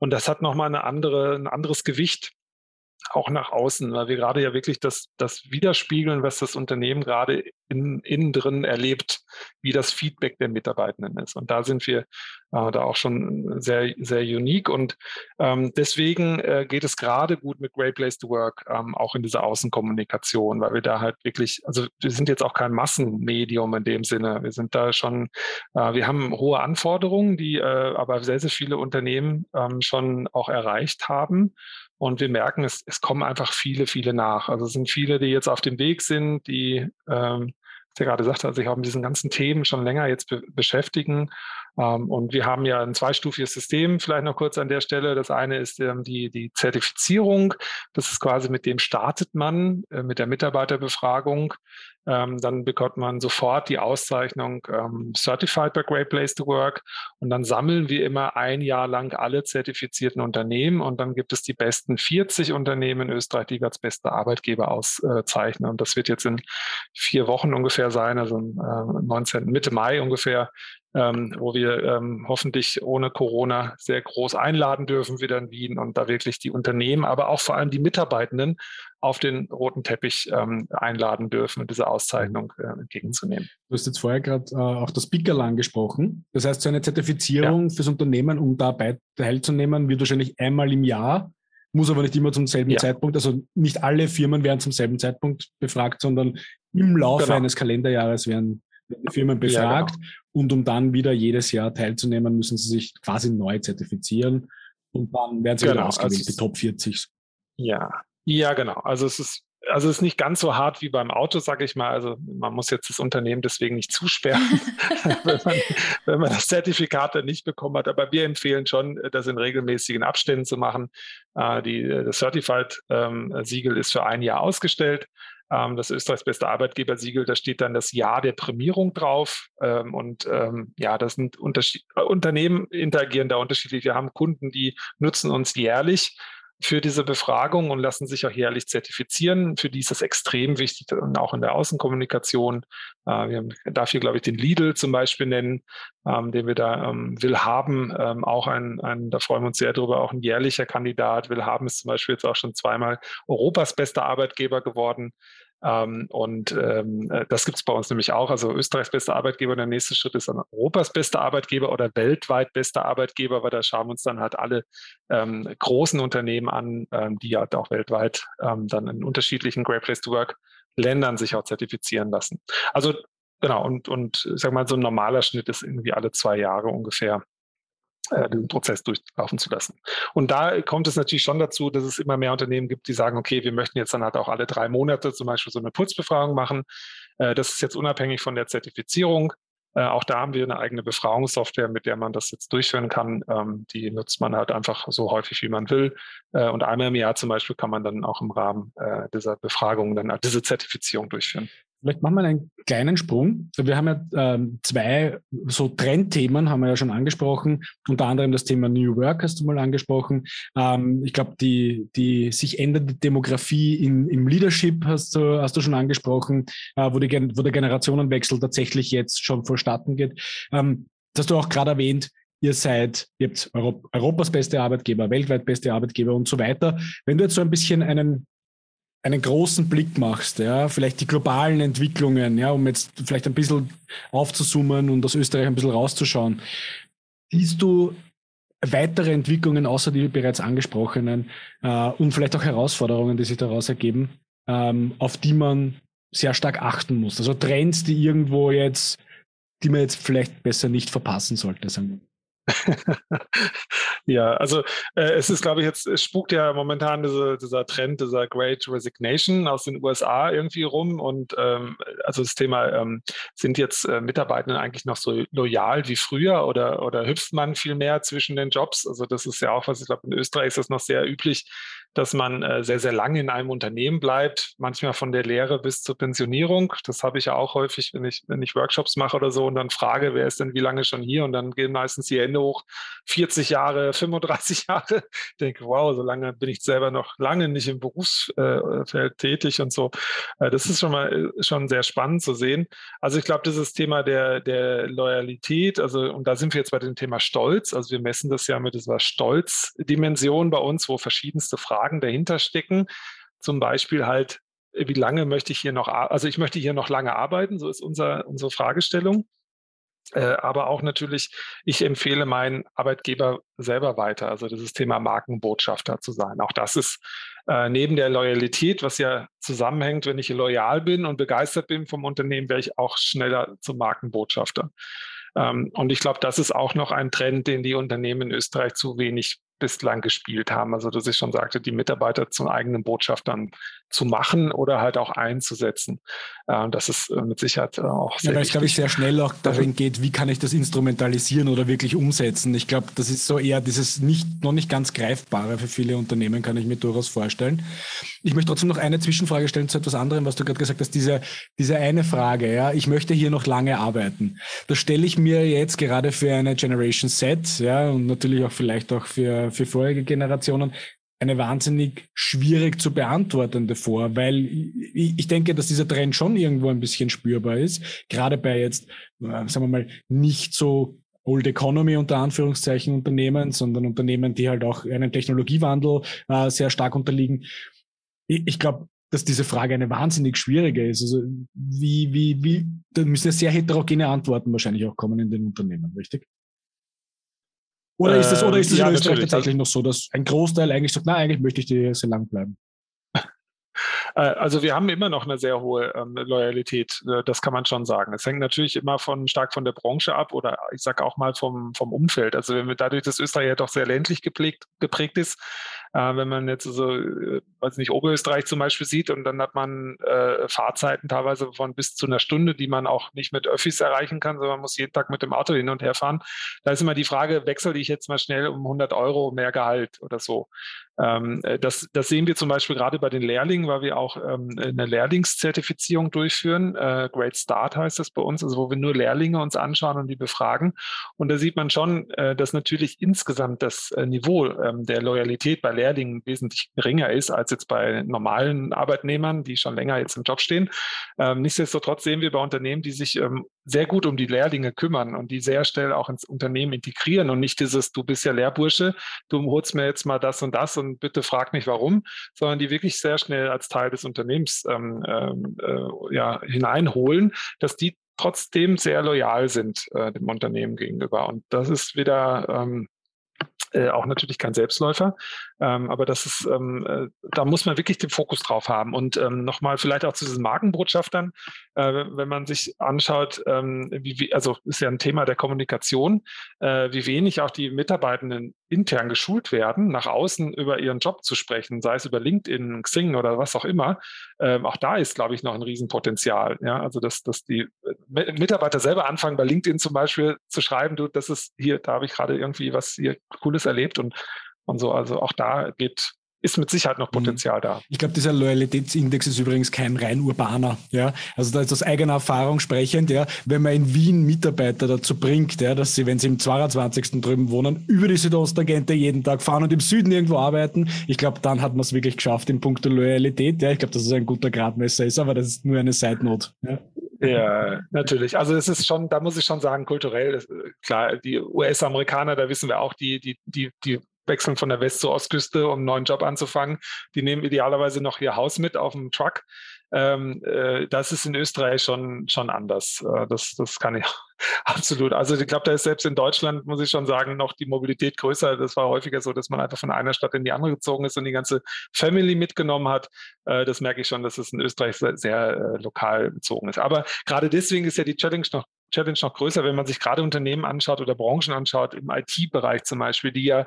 [SPEAKER 2] Und das hat nochmal eine andere, ein anderes Gewicht auch nach außen, weil wir gerade ja wirklich das, das widerspiegeln, was das Unternehmen gerade in, innen drin erlebt, wie das Feedback der Mitarbeitenden ist. Und da sind wir äh, da auch schon sehr, sehr unique. Und ähm, deswegen äh, geht es gerade gut mit Great Place to Work, ähm, auch in dieser Außenkommunikation, weil wir da halt wirklich, also wir sind jetzt auch kein Massenmedium in dem Sinne. Wir sind da schon, äh, wir haben hohe Anforderungen, die äh, aber sehr, sehr viele Unternehmen ähm, schon auch erreicht haben. Und wir merken, es, es kommen einfach viele, viele nach. Also es sind viele, die jetzt auf dem Weg sind, die, ähm, was ihr gerade sagte, sich auch mit diesen ganzen Themen schon länger jetzt be beschäftigen und wir haben ja ein zweistufiges System, vielleicht noch kurz an der Stelle. Das eine ist ähm, die, die Zertifizierung. Das ist quasi mit dem startet man, äh, mit der Mitarbeiterbefragung. Ähm, dann bekommt man sofort die Auszeichnung ähm, Certified by Great Place to Work. Und dann sammeln wir immer ein Jahr lang alle zertifizierten Unternehmen. Und dann gibt es die besten 40 Unternehmen in Österreich, die wir als beste Arbeitgeber auszeichnen. Und das wird jetzt in vier Wochen ungefähr sein, also äh, 19. Mitte Mai ungefähr ähm, wo wir ähm, hoffentlich ohne Corona sehr groß einladen dürfen wieder in Wien und da wirklich die Unternehmen, aber auch vor allem die Mitarbeitenden auf den roten Teppich ähm, einladen dürfen, diese Auszeichnung äh, entgegenzunehmen.
[SPEAKER 3] Du hast jetzt vorher gerade äh, auch das Pickerl angesprochen. Das heißt, so eine Zertifizierung ja. fürs Unternehmen, um dabei teilzunehmen, wird wahrscheinlich einmal im Jahr muss aber nicht immer zum selben ja. Zeitpunkt. Also nicht alle Firmen werden zum selben Zeitpunkt befragt, sondern im Laufe genau. eines Kalenderjahres werden Firmen befragt. Ja, genau. Und um dann wieder jedes Jahr teilzunehmen, müssen sie sich quasi neu zertifizieren. Und dann werden sie genau. wieder ausgewählt, also die Top 40.
[SPEAKER 2] Ja, ja, genau. Also es ist also es ist nicht ganz so hart wie beim Auto, sage ich mal. Also man muss jetzt das Unternehmen deswegen nicht zusperren, wenn, man, wenn, man, das Zertifikat dann nicht bekommen hat. Aber wir empfehlen schon, das in regelmäßigen Abständen zu machen. Äh, die, das Certified-Siegel ähm, ist für ein Jahr ausgestellt ähm, das Österreichs beste Arbeitgebersiegel, da steht dann das Jahr der Prämierung drauf. Ähm, und ähm, ja, das sind Unterschied äh, Unternehmen interagieren da unterschiedlich. Wir haben Kunden, die nutzen uns jährlich für diese Befragung und lassen sich auch jährlich zertifizieren. Für die ist das extrem wichtig und auch in der Außenkommunikation. Äh, wir darf hier, glaube ich, den Lidl zum Beispiel nennen, ähm, den wir da ähm, will haben. Ähm, auch ein, ein, da freuen wir uns sehr drüber, auch ein jährlicher Kandidat. Will haben ist zum Beispiel jetzt auch schon zweimal Europas bester Arbeitgeber geworden. Ähm, und ähm, äh, das gibt es bei uns nämlich auch. Also Österreichs bester Arbeitgeber. Der nächste Schritt ist dann Europas bester Arbeitgeber oder weltweit bester Arbeitgeber, weil da schauen wir uns dann halt alle ähm, großen Unternehmen an, ähm, die halt auch weltweit ähm, dann in unterschiedlichen Great Place to Work Ländern sich auch zertifizieren lassen. Also genau, und, und ich sag mal, so ein normaler Schnitt ist irgendwie alle zwei Jahre ungefähr äh, den Prozess durchlaufen zu lassen. Und da kommt es natürlich schon dazu, dass es immer mehr Unternehmen gibt, die sagen, okay, wir möchten jetzt dann halt auch alle drei Monate zum Beispiel so eine Putzbefragung machen. Äh, das ist jetzt unabhängig von der Zertifizierung. Äh, auch da haben wir eine eigene Befragungssoftware, mit der man das jetzt durchführen kann. Ähm, die nutzt man halt einfach so häufig, wie man will. und einmal im Jahr zum Beispiel kann man dann auch im Rahmen dieser Befragung dann diese Zertifizierung durchführen.
[SPEAKER 3] Vielleicht machen wir einen kleinen Sprung. Wir haben ja ähm, zwei so Trendthemen, haben wir ja schon angesprochen. Unter anderem das Thema New Work hast du mal angesprochen. Ähm, ich glaube, die, die sich ändernde Demografie in, im Leadership hast du, hast du schon angesprochen, äh, wo, die, wo der Generationenwechsel tatsächlich jetzt schon vonstatten geht. Ähm, das hast du auch gerade erwähnt, ihr seid, ihr habt Europas beste Arbeitgeber, weltweit beste Arbeitgeber und so weiter. Wenn du jetzt so ein bisschen einen einen großen Blick machst, ja, vielleicht die globalen Entwicklungen, ja, um jetzt vielleicht ein bisschen aufzusummen und aus Österreich ein bisschen rauszuschauen, siehst du weitere Entwicklungen außer die bereits angesprochenen äh, und vielleicht auch Herausforderungen, die sich daraus ergeben, ähm, auf die man sehr stark achten muss. Also Trends, die irgendwo jetzt, die man jetzt vielleicht besser nicht verpassen sollte, sagen wir.
[SPEAKER 2] ja, also äh, es ist, glaube ich, jetzt, es spukt ja momentan diese, dieser Trend, dieser Great Resignation aus den USA irgendwie rum. Und ähm, also das Thema, ähm, sind jetzt äh, Mitarbeitenden eigentlich noch so loyal wie früher oder, oder hüpft man viel mehr zwischen den Jobs? Also das ist ja auch was, ich glaube, in Österreich ist das noch sehr üblich, dass man äh, sehr, sehr lange in einem Unternehmen bleibt, manchmal von der Lehre bis zur Pensionierung. Das habe ich ja auch häufig, wenn ich, wenn ich Workshops mache oder so und dann frage, wer ist denn wie lange schon hier? Und dann gehen meistens die Hände hoch, 40 Jahre, 35 Jahre. Ich denke, wow, so lange bin ich selber noch lange nicht im Berufsfeld tätig und so. Äh, das ist schon mal äh, schon sehr spannend zu sehen. Also ich glaube, dieses Thema der, der Loyalität, also und da sind wir jetzt bei dem Thema Stolz. Also wir messen das ja mit dieser Stolzdimension bei uns, wo verschiedenste Fragen Fragen dahinter stecken. Zum Beispiel halt, wie lange möchte ich hier noch, also ich möchte hier noch lange arbeiten, so ist unser, unsere Fragestellung. Äh, aber auch natürlich, ich empfehle meinen Arbeitgeber selber weiter, also dieses Thema Markenbotschafter zu sein. Auch das ist äh, neben der Loyalität, was ja zusammenhängt, wenn ich loyal bin und begeistert bin vom Unternehmen, wäre ich auch schneller zum Markenbotschafter. Ähm, und ich glaube, das ist auch noch ein Trend, den die Unternehmen in Österreich zu wenig bislang gespielt haben. Also dass ich schon sagte, die Mitarbeiter zu eigenen Botschaftern zu machen oder halt auch einzusetzen. Äh, das ist äh, mit Sicherheit äh, auch
[SPEAKER 3] sehr Ja, weil es, glaube ich, sehr schnell auch darin geht, wie kann ich das instrumentalisieren oder wirklich umsetzen. Ich glaube, das ist so eher dieses nicht, noch nicht ganz greifbare für viele Unternehmen, kann ich mir durchaus vorstellen. Ich möchte trotzdem noch eine Zwischenfrage stellen zu etwas anderem, was du gerade gesagt hast, diese, diese eine Frage, ja, ich möchte hier noch lange arbeiten. Das stelle ich mir jetzt gerade für eine Generation Z, ja, und natürlich auch vielleicht auch für, für vorherige Generationen eine wahnsinnig schwierig zu beantwortende vor, weil ich denke, dass dieser Trend schon irgendwo ein bisschen spürbar ist, gerade bei jetzt, äh, sagen wir mal, nicht so Old Economy unter Anführungszeichen Unternehmen, sondern Unternehmen, die halt auch einem Technologiewandel äh, sehr stark unterliegen. Ich, ich glaube, dass diese Frage eine wahnsinnig schwierige ist. Also wie, wie, wie, da müssen ja sehr heterogene Antworten wahrscheinlich auch kommen in den Unternehmen, richtig? Oder ist es, oder ist es ähm, in Österreich tatsächlich noch so, dass ein Großteil eigentlich sagt, na, eigentlich möchte ich dir sehr lang bleiben?
[SPEAKER 2] Äh, also wir haben immer noch eine sehr hohe ähm, Loyalität, äh, das kann man schon sagen. Es hängt natürlich immer von stark von der Branche ab oder ich sage auch mal vom, vom Umfeld. Also wenn wir dadurch, dass Österreich ja doch sehr ländlich geprägt, geprägt ist, äh, wenn man jetzt so, äh, weiß nicht, Oberösterreich zum Beispiel sieht und dann hat man äh, Fahrzeiten teilweise von bis zu einer Stunde, die man auch nicht mit Öffis erreichen kann, sondern man muss jeden Tag mit dem Auto hin und her fahren. Da ist immer die Frage, wechsle ich jetzt mal schnell um 100 Euro mehr Gehalt oder so. Ähm, äh, das, das sehen wir zum Beispiel gerade bei den Lehrlingen, weil wir auch ähm, eine Lehrlingszertifizierung durchführen. Äh, Great Start heißt das bei uns, also wo wir nur Lehrlinge uns anschauen und die befragen. Und da sieht man schon, äh, dass natürlich insgesamt das äh, Niveau ähm, der Loyalität bei Lehrlingen wesentlich geringer ist als jetzt bei normalen Arbeitnehmern, die schon länger jetzt im Job stehen. Ähm, nichtsdestotrotz sehen wir bei Unternehmen, die sich ähm, sehr gut um die Lehrlinge kümmern und die sehr schnell auch ins Unternehmen integrieren und nicht dieses, du bist ja Lehrbursche, du holst mir jetzt mal das und das und bitte frag mich warum, sondern die wirklich sehr schnell als Teil des Unternehmens ähm, ähm äh, ja, hineinholen, dass die trotzdem sehr loyal sind äh, dem Unternehmen gegenüber. Und das ist wieder ähm, äh, auch natürlich kein Selbstläufer. Ähm, aber das ist, ähm, äh, da muss man wirklich den Fokus drauf haben. Und ähm, nochmal vielleicht auch zu diesen Markenbotschaftern, wenn man sich anschaut, ähm, wie, also ist ja ein Thema der Kommunikation, äh, wie wenig auch die Mitarbeitenden intern geschult werden, nach außen über ihren Job zu sprechen, sei es über LinkedIn, Xing oder was auch immer. Ähm, auch da ist, glaube ich, noch ein Riesenpotenzial. Ja, also dass, dass die äh, Mitarbeiter selber anfangen, bei LinkedIn zum Beispiel zu schreiben, du, das ist hier, da habe ich gerade irgendwie was hier Cooles erlebt und und so. Also auch da geht, ist mit Sicherheit noch mhm. Potenzial da.
[SPEAKER 3] Ich glaube, dieser Loyalitätsindex ist übrigens kein rein urbaner. Ja? Also da ist aus eigener Erfahrung sprechend, ja, wenn man in Wien Mitarbeiter dazu bringt, ja, dass sie, wenn sie im 22. drüben wohnen, über die Südostagente jeden Tag fahren und im Süden irgendwo arbeiten, ich glaube, dann hat man es wirklich geschafft in puncto Loyalität. Ja, ich glaube, dass es ein guter Gradmesser ist, aber das ist nur eine Seitnot.
[SPEAKER 2] Ja. Ja, natürlich. Also es ist schon, da muss ich schon sagen, kulturell, klar, die US-Amerikaner, da wissen wir auch, die, die, die, die wechseln von der West- zur Ostküste, um einen neuen Job anzufangen. Die nehmen idealerweise noch ihr Haus mit auf dem Truck. Ähm, äh, das ist in Österreich schon, schon anders. Äh, das, das kann ich absolut. Also ich glaube, da ist selbst in Deutschland, muss ich schon sagen, noch die Mobilität größer. Das war häufiger so, dass man einfach von einer Stadt in die andere gezogen ist und die ganze Family mitgenommen hat. Äh, das merke ich schon, dass es in Österreich sehr, sehr äh, lokal bezogen ist. Aber gerade deswegen ist ja die Challenge noch Challenge noch größer, wenn man sich gerade Unternehmen anschaut oder Branchen anschaut, im IT-Bereich zum Beispiel, die ja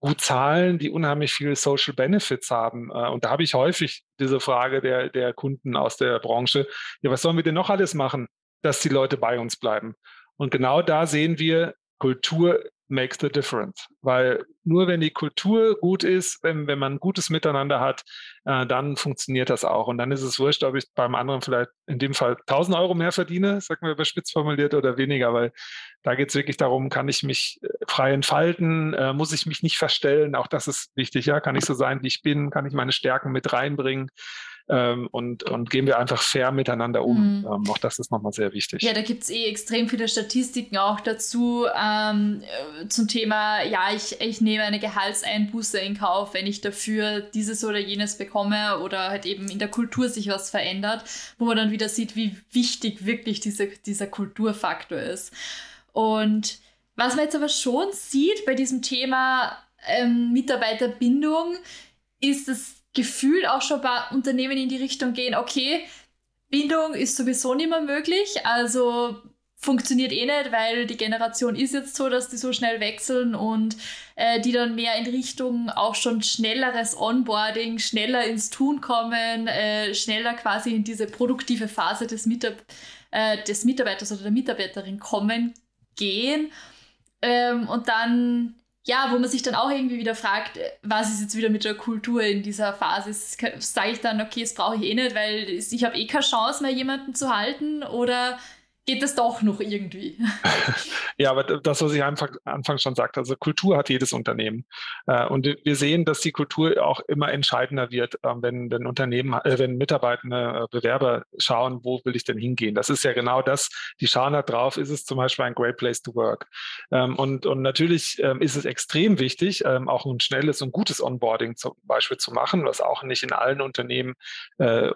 [SPEAKER 2] gut zahlen, die unheimlich viele Social Benefits haben. Äh, und da habe ich häufig diese Frage der, der Kunden aus der Branche, ja, was sollen wir denn noch alles machen, dass die Leute bei uns bleiben? Und genau da sehen wir, Kultur makes the difference. Weil nur wenn die Kultur gut ist, wenn, wenn man ein gutes Miteinander hat, äh, dann funktioniert das auch. Und dann ist es wurscht, ob ich beim anderen vielleicht in dem Fall 1000 Euro mehr verdiene, sagen wir überspitzt formuliert, oder weniger, weil da geht es wirklich darum, kann ich mich äh, frei entfalten, äh, muss ich mich nicht verstellen, auch das ist wichtig, ja, kann ich so sein, wie ich bin, kann ich meine Stärken mit reinbringen ähm, und, und gehen wir einfach fair miteinander um. Mhm. Ähm, auch das ist nochmal sehr wichtig.
[SPEAKER 1] Ja, da gibt es eh extrem viele Statistiken auch dazu ähm, äh, zum Thema, ja, ich, ich nehme eine Gehaltseinbuße in Kauf, wenn ich dafür dieses oder jenes bekomme oder halt eben in der Kultur sich was verändert, wo man dann wieder sieht, wie wichtig wirklich diese, dieser Kulturfaktor ist. Und was man jetzt aber schon sieht bei diesem Thema ähm, Mitarbeiterbindung, ist, dass gefühlt auch schon bei Unternehmen in die Richtung gehen, okay, Bindung ist sowieso nicht mehr möglich, also funktioniert eh nicht, weil die Generation ist jetzt so, dass die so schnell wechseln und äh, die dann mehr in Richtung auch schon schnelleres Onboarding, schneller ins Tun kommen, äh, schneller quasi in diese produktive Phase des, Mitab äh, des Mitarbeiters oder der Mitarbeiterin kommen, gehen. Ähm, und dann, ja, wo man sich dann auch irgendwie wieder fragt, was ist jetzt wieder mit der Kultur in dieser Phase? Sage ich dann, okay, das brauche ich eh nicht, weil ich habe eh keine Chance mehr, jemanden zu halten oder geht es doch noch irgendwie.
[SPEAKER 2] ja, aber das, was ich am Anfang schon sagte, also Kultur hat jedes Unternehmen. Äh, und wir sehen, dass die Kultur auch immer entscheidender wird, ähm, wenn, wenn Unternehmen, äh, wenn Mitarbeitende, äh, Bewerber schauen, wo will ich denn hingehen? Das ist ja genau das, die schauen da drauf, ist es zum Beispiel ein Great Place to Work. Ähm, und, und natürlich ähm, ist es extrem wichtig, auch ein schnelles und gutes Onboarding zum Beispiel zu machen, was auch nicht in allen Unternehmen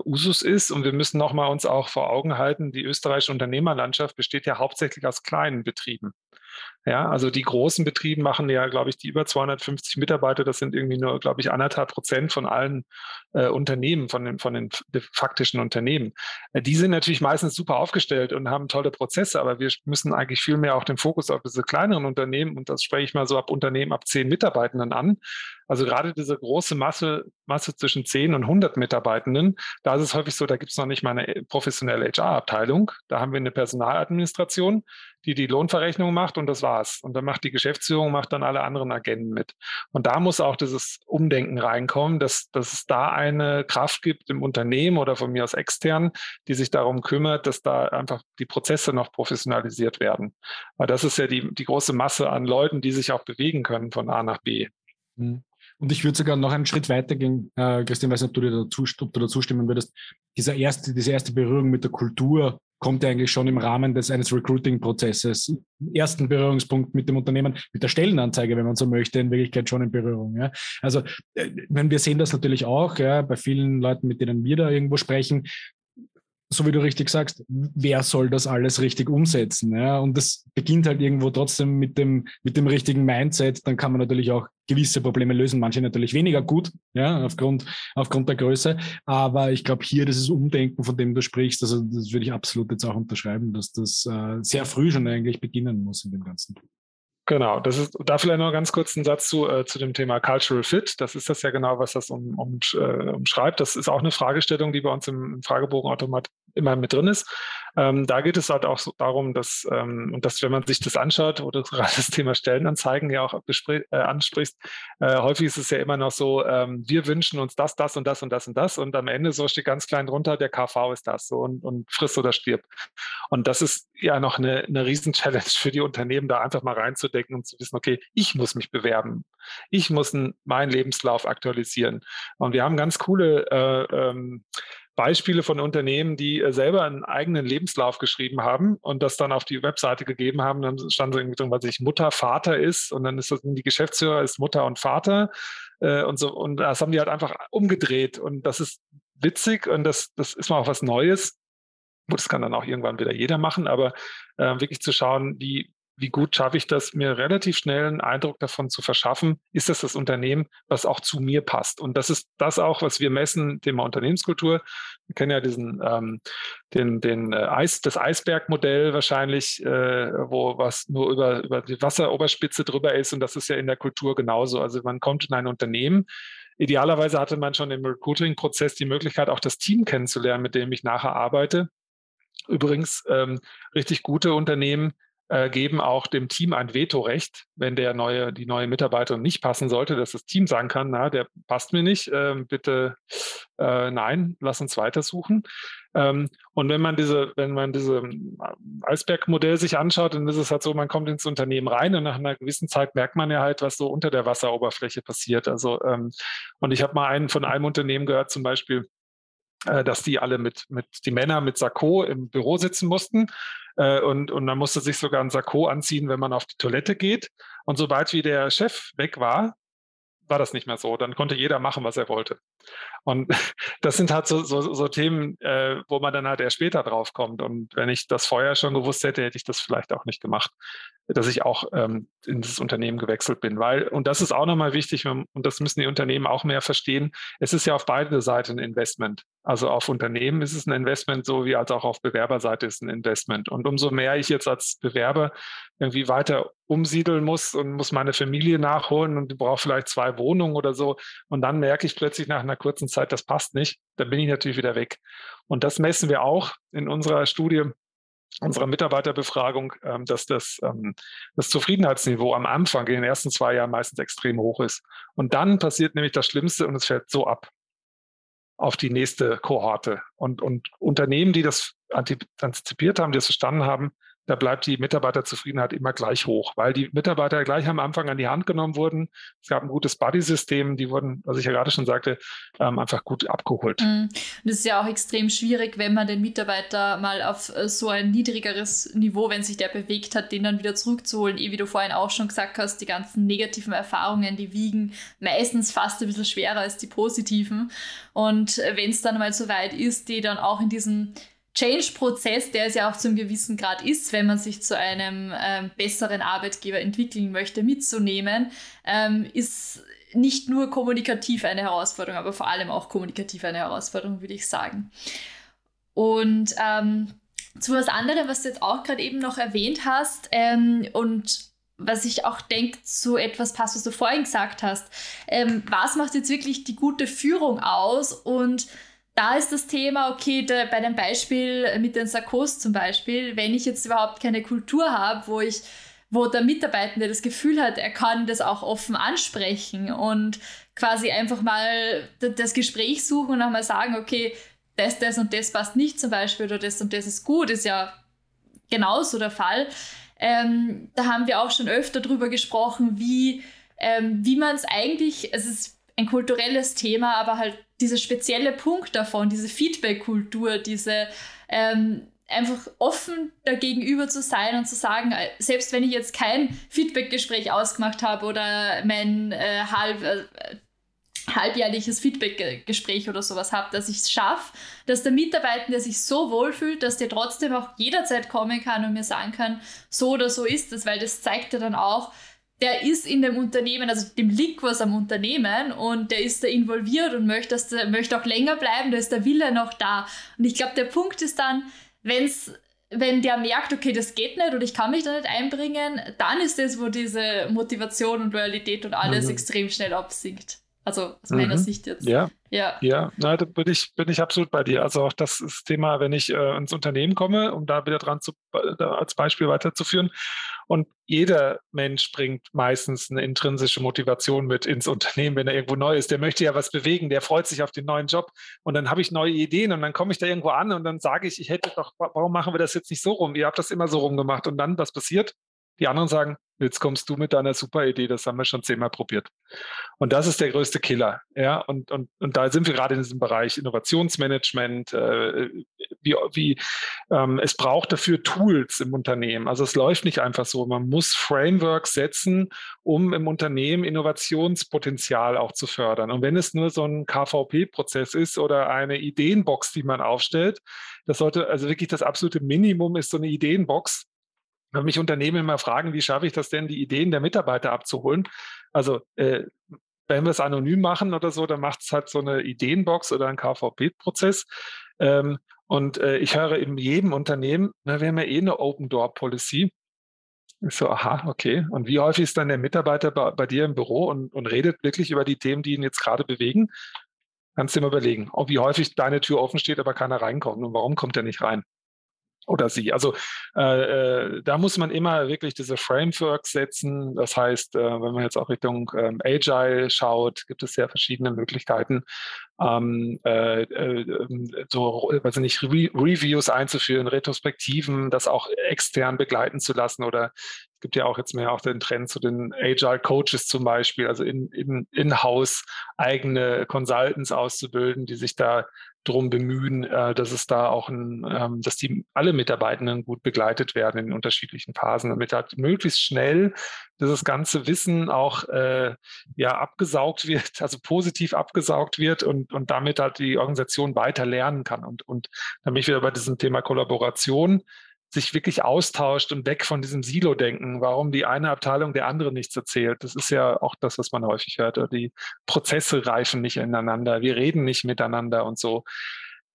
[SPEAKER 2] Usus ist. Und wir müssen nochmal uns auch vor Augen halten, die österreichische Unternehmer Landschaft besteht ja hauptsächlich aus kleinen Betrieben. Ja, also die großen Betriebe machen ja, glaube ich, die über 250 Mitarbeiter, das sind irgendwie nur, glaube ich, anderthalb Prozent von allen äh, Unternehmen, von den, von den faktischen Unternehmen. Äh, die sind natürlich meistens super aufgestellt und haben tolle Prozesse, aber wir müssen eigentlich viel mehr auch den Fokus auf diese kleineren Unternehmen und das spreche ich mal so ab Unternehmen ab zehn Mitarbeitenden an. Also gerade diese große Masse, Masse zwischen 10 und 100 Mitarbeitenden, da ist es häufig so, da gibt es noch nicht mal eine professionelle HR-Abteilung. Da haben wir eine Personaladministration, die die Lohnverrechnung macht und das war's. Und dann macht die Geschäftsführung, macht dann alle anderen Agenten mit. Und da muss auch dieses Umdenken reinkommen, dass, dass es da eine Kraft gibt im Unternehmen oder von mir aus extern, die sich darum kümmert, dass da einfach die Prozesse noch professionalisiert werden. Weil das ist ja die, die große Masse an Leuten, die sich auch bewegen können von A nach B.
[SPEAKER 3] Mhm. Und ich würde sogar noch einen Schritt weiter gehen, äh, Christian, weiß nicht, ob du, dir dazu, ob du dazu stimmen würdest. Dieser erste, diese erste Berührung mit der Kultur kommt ja eigentlich schon im Rahmen des eines Recruiting-Prozesses. Ersten Berührungspunkt mit dem Unternehmen, mit der Stellenanzeige, wenn man so möchte, in Wirklichkeit schon in Berührung. Ja. Also, äh, wenn wir sehen das natürlich auch, ja, bei vielen Leuten, mit denen wir da irgendwo sprechen, so wie du richtig sagst, wer soll das alles richtig umsetzen? Ja? Und das beginnt halt irgendwo trotzdem mit dem, mit dem richtigen Mindset. Dann kann man natürlich auch gewisse Probleme lösen, manche natürlich weniger gut, ja, aufgrund, aufgrund der Größe. Aber ich glaube, hier dieses Umdenken, von dem du sprichst, also das würde ich absolut jetzt auch unterschreiben, dass das äh, sehr früh schon eigentlich beginnen muss in dem Ganzen.
[SPEAKER 2] Genau, das ist da vielleicht noch ganz kurz einen Satz zu, äh, zu dem Thema Cultural Fit. Das ist das ja genau, was das um, um, äh, umschreibt. Das ist auch eine Fragestellung, die bei uns im, im Fragebogenautomat immer mit drin ist. Ähm, da geht es halt auch so darum, dass, ähm, und dass, wenn man sich das anschaut, wo du gerade das Thema Stellenanzeigen ja auch äh, ansprichst, äh, häufig ist es ja immer noch so, ähm, wir wünschen uns das, das und das und das und das und am Ende so steht ganz klein drunter, der KV ist das so und, und frisst oder stirbt. Und das ist ja noch eine, eine Riesen-Challenge für die Unternehmen, da einfach mal reinzudenken und zu wissen, okay, ich muss mich bewerben. Ich muss meinen Lebenslauf aktualisieren. Und wir haben ganz coole äh, ähm, Beispiele von Unternehmen, die äh, selber einen eigenen Lebenslauf geschrieben haben und das dann auf die Webseite gegeben haben. Dann stand so irgendwie drin, was ich Mutter, Vater ist und dann ist das die Geschäftsführer ist Mutter und Vater äh, und so und das haben die halt einfach umgedreht und das ist witzig und das, das ist mal auch was Neues. Gut, das kann dann auch irgendwann wieder jeder machen, aber äh, wirklich zu schauen, wie, wie gut schaffe ich das, mir relativ schnell einen Eindruck davon zu verschaffen, ist das das Unternehmen, was auch zu mir passt. Und das ist das auch, was wir messen, Thema Unternehmenskultur. Wir kennen ja diesen, ähm, den, den äh, Eis, das Eisbergmodell wahrscheinlich, äh, wo was nur über, über die Wasseroberspitze drüber ist. Und das ist ja in der Kultur genauso. Also man kommt in ein Unternehmen, Idealerweise hatte man schon im Recruiting-Prozess die Möglichkeit, auch das Team kennenzulernen, mit dem ich nachher arbeite. Übrigens, ähm, richtig gute Unternehmen äh, geben auch dem Team ein Vetorecht, wenn der neue, die neue Mitarbeiterin nicht passen sollte, dass das Team sagen kann, na, der passt mir nicht, äh, bitte äh, nein, lass uns weitersuchen. Ähm, und wenn man diese, wenn man diese ähm, Eisbergmodell sich anschaut, dann ist es halt so, man kommt ins Unternehmen rein und nach einer gewissen Zeit merkt man ja halt, was so unter der Wasseroberfläche passiert. Also ähm, und ich habe mal einen von einem Unternehmen gehört, zum Beispiel, dass die alle mit, mit die Männer mit Sakko im Büro sitzen mussten äh, und, und man musste sich sogar ein Sakko anziehen, wenn man auf die Toilette geht. Und sobald wie der Chef weg war, war das nicht mehr so. Dann konnte jeder machen, was er wollte. Und das sind halt so, so, so Themen, äh, wo man dann halt erst später drauf kommt. Und wenn ich das vorher schon gewusst hätte, hätte ich das vielleicht auch nicht gemacht. Dass ich auch ähm, in das Unternehmen gewechselt bin. Weil, und das ist auch nochmal wichtig, und das müssen die Unternehmen auch mehr verstehen, es ist ja auf beide Seiten ein Investment. Also auf Unternehmen ist es ein Investment, so wie als auch auf Bewerberseite ist ein Investment. Und umso mehr ich jetzt als Bewerber irgendwie weiter umsiedeln muss und muss meine Familie nachholen und brauche vielleicht zwei Wohnungen oder so. Und dann merke ich plötzlich nach einer kurzen Zeit, das passt nicht. Dann bin ich natürlich wieder weg. Und das messen wir auch in unserer Studie unserer Mitarbeiterbefragung, ähm, dass das, ähm, das Zufriedenheitsniveau am Anfang in den ersten zwei Jahren meistens extrem hoch ist. Und dann passiert nämlich das Schlimmste und es fällt so ab auf die nächste Kohorte. Und, und Unternehmen, die das antizipiert haben, die das verstanden haben, da bleibt die Mitarbeiterzufriedenheit immer gleich hoch, weil die Mitarbeiter gleich am Anfang an die Hand genommen wurden. Es gab ein gutes Buddy-System, die wurden, was ich ja gerade schon sagte, ähm, einfach gut abgeholt.
[SPEAKER 1] Mhm. Und es ist ja auch extrem schwierig, wenn man den Mitarbeiter mal auf äh, so ein niedrigeres Niveau, wenn sich der bewegt hat, den dann wieder zurückzuholen. Eh, wie du vorhin auch schon gesagt hast, die ganzen negativen Erfahrungen, die wiegen meistens fast ein bisschen schwerer als die positiven. Und wenn es dann mal so weit ist, die dann auch in diesem Change-Prozess, der es ja auch zum gewissen Grad ist, wenn man sich zu einem ähm, besseren Arbeitgeber entwickeln möchte, mitzunehmen, ähm, ist nicht nur kommunikativ eine Herausforderung, aber vor allem auch kommunikativ eine Herausforderung, würde ich sagen. Und ähm, zu was anderem, was du jetzt auch gerade eben noch erwähnt hast ähm, und was ich auch denke, zu etwas passt, was du vorhin gesagt hast. Ähm, was macht jetzt wirklich die gute Führung aus und da ist das Thema, okay, da, bei dem Beispiel mit den Sarkos zum Beispiel, wenn ich jetzt überhaupt keine Kultur habe, wo ich, wo der Mitarbeitende das Gefühl hat, er kann das auch offen ansprechen und quasi einfach mal das Gespräch suchen und auch mal sagen, okay, das, das und das passt nicht zum Beispiel oder das und das ist gut, ist ja genauso der Fall. Ähm, da haben wir auch schon öfter drüber gesprochen, wie, ähm, wie man es eigentlich, es ist ein kulturelles Thema, aber halt dieser spezielle Punkt davon, diese Feedback-Kultur, diese ähm, einfach offen dagegenüber zu sein und zu sagen, äh, selbst wenn ich jetzt kein Feedback-Gespräch ausgemacht habe oder mein äh, halb, äh, halbjährliches Feedback-Gespräch oder sowas habe, dass ich es schaffe, dass der Mitarbeiter sich so wohlfühlt, dass der trotzdem auch jederzeit kommen kann und mir sagen kann, so oder so ist es, weil das zeigt ja dann auch, der ist in dem Unternehmen, also dem liegt was am Unternehmen und der ist da involviert und möchte, dass der, möchte auch länger bleiben, da ist der Wille noch da. Und ich glaube, der Punkt ist dann, wenn's, wenn der merkt, okay, das geht nicht und ich kann mich da nicht einbringen, dann ist das, wo diese Motivation und Loyalität und alles mhm. extrem schnell absinkt. Also aus meiner mhm. Sicht jetzt.
[SPEAKER 2] Ja, ja, ja na, da bin ich, bin ich absolut bei dir. Also auch das Thema, wenn ich äh, ins Unternehmen komme, um da wieder dran zu, äh, als Beispiel weiterzuführen. Und jeder Mensch bringt meistens eine intrinsische Motivation mit ins Unternehmen, wenn er irgendwo neu ist. Der möchte ja was bewegen, der freut sich auf den neuen Job. Und dann habe ich neue Ideen und dann komme ich da irgendwo an und dann sage ich, ich hätte doch, warum machen wir das jetzt nicht so rum? Ihr habt das immer so rumgemacht. Und dann, was passiert? Die anderen sagen, jetzt kommst du mit deiner super Idee, das haben wir schon zehnmal probiert. Und das ist der größte Killer. Ja, und, und, und da sind wir gerade in diesem Bereich Innovationsmanagement, äh, wie, wie ähm, es braucht dafür Tools im Unternehmen. Also es läuft nicht einfach so. Man muss Frameworks setzen, um im Unternehmen Innovationspotenzial auch zu fördern. Und wenn es nur so ein KVP-Prozess ist oder eine Ideenbox, die man aufstellt, das sollte also wirklich das absolute Minimum ist so eine Ideenbox, wenn mich Unternehmen immer fragen, wie schaffe ich das denn, die Ideen der Mitarbeiter abzuholen? Also äh, wenn wir es anonym machen oder so, dann macht es halt so eine Ideenbox oder ein KVP-Prozess. Ähm, und äh, ich höre in jedem Unternehmen, na, wir haben ja eh eine Open Door Policy. Ich so, aha, okay. Und wie häufig ist dann der Mitarbeiter bei, bei dir im Büro und, und, redet wirklich über die Themen, die ihn jetzt gerade bewegen? Kannst du dir mal überlegen, wie häufig deine Tür offen steht, aber keiner reinkommt. Und warum kommt er nicht rein? Oder sie. Also äh, äh, da muss man immer wirklich diese Frameworks setzen. Das heißt, äh, wenn man jetzt auch Richtung ähm, Agile schaut, gibt es sehr verschiedene Möglichkeiten, ähm, äh, äh, so, weiß nicht, Re Reviews einzuführen, Retrospektiven, das auch extern begleiten zu lassen oder es gibt ja auch jetzt mehr auch den Trend zu den Agile Coaches zum Beispiel, also in, in, in-house eigene Consultants auszubilden, die sich da drum bemühen, äh, dass es da auch ein, ähm, dass die alle Mitarbeitenden gut begleitet werden in unterschiedlichen Phasen, damit halt möglichst schnell dieses ganze Wissen auch äh, ja abgesaugt wird, also positiv abgesaugt wird und, und damit halt die Organisation weiter lernen kann. Und, und dann bin ich wieder bei diesem Thema Kollaboration sich wirklich austauscht und weg von diesem Silo-Denken, warum die eine Abteilung der andere nichts erzählt. Das ist ja auch das, was man häufig hört. Die Prozesse reifen nicht ineinander, wir reden nicht miteinander und so.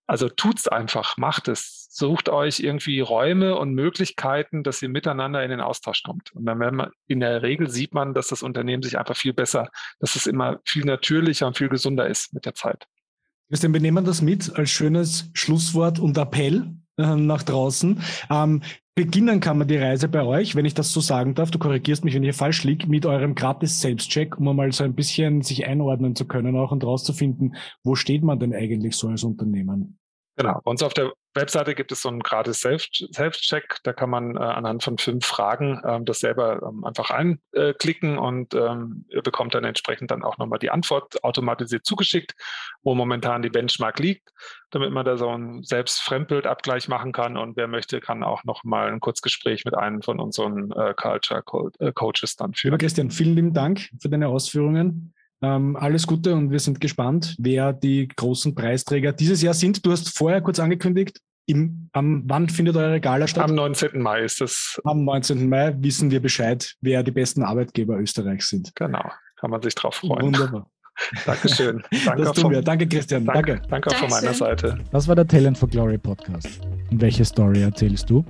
[SPEAKER 2] Also tut's einfach, macht es. Sucht euch irgendwie Räume und Möglichkeiten, dass ihr miteinander in den Austausch kommt. Und dann man, in der Regel sieht man, dass das Unternehmen sich einfach viel besser, dass es immer viel natürlicher und viel gesünder ist mit der Zeit.
[SPEAKER 3] Christian, wir nehmen das mit als schönes Schlusswort und Appell nach draußen. Ähm, beginnen kann man die Reise bei euch, wenn ich das so sagen darf, du korrigierst mich, wenn ich hier falsch liege, mit eurem gratis Selbstcheck, um mal so ein bisschen sich einordnen zu können auch und rauszufinden, wo steht man denn eigentlich so als Unternehmen?
[SPEAKER 2] Genau. Bei uns auf der Webseite gibt es so einen gratis Self-Check. Da kann man äh, anhand von fünf Fragen ähm, das selber ähm, einfach einklicken und ähm, bekommt dann entsprechend dann auch nochmal die Antwort automatisiert zugeschickt, wo momentan die Benchmark liegt, damit man da so ein Selbstfremdbild-Abgleich machen kann. Und wer möchte, kann auch nochmal ein Kurzgespräch mit einem von unseren äh, Culture äh, dann führen.
[SPEAKER 3] Christian, vielen lieben Dank für deine Ausführungen. Ähm, alles Gute und wir sind gespannt, wer die großen Preisträger dieses Jahr sind. Du hast vorher kurz angekündigt, im, am, wann findet eure Gala statt?
[SPEAKER 2] Am 19. Mai ist das.
[SPEAKER 3] Am 19. Mai wissen wir Bescheid, wer die besten Arbeitgeber Österreichs sind.
[SPEAKER 2] Genau, kann man sich drauf freuen.
[SPEAKER 3] Wunderbar.
[SPEAKER 2] Dankeschön.
[SPEAKER 3] Danke das tun wir. Danke, Christian.
[SPEAKER 2] Danke. Danke, danke auch von meiner Seite.
[SPEAKER 3] Das war der Talent for Glory Podcast. Und welche Story erzählst du?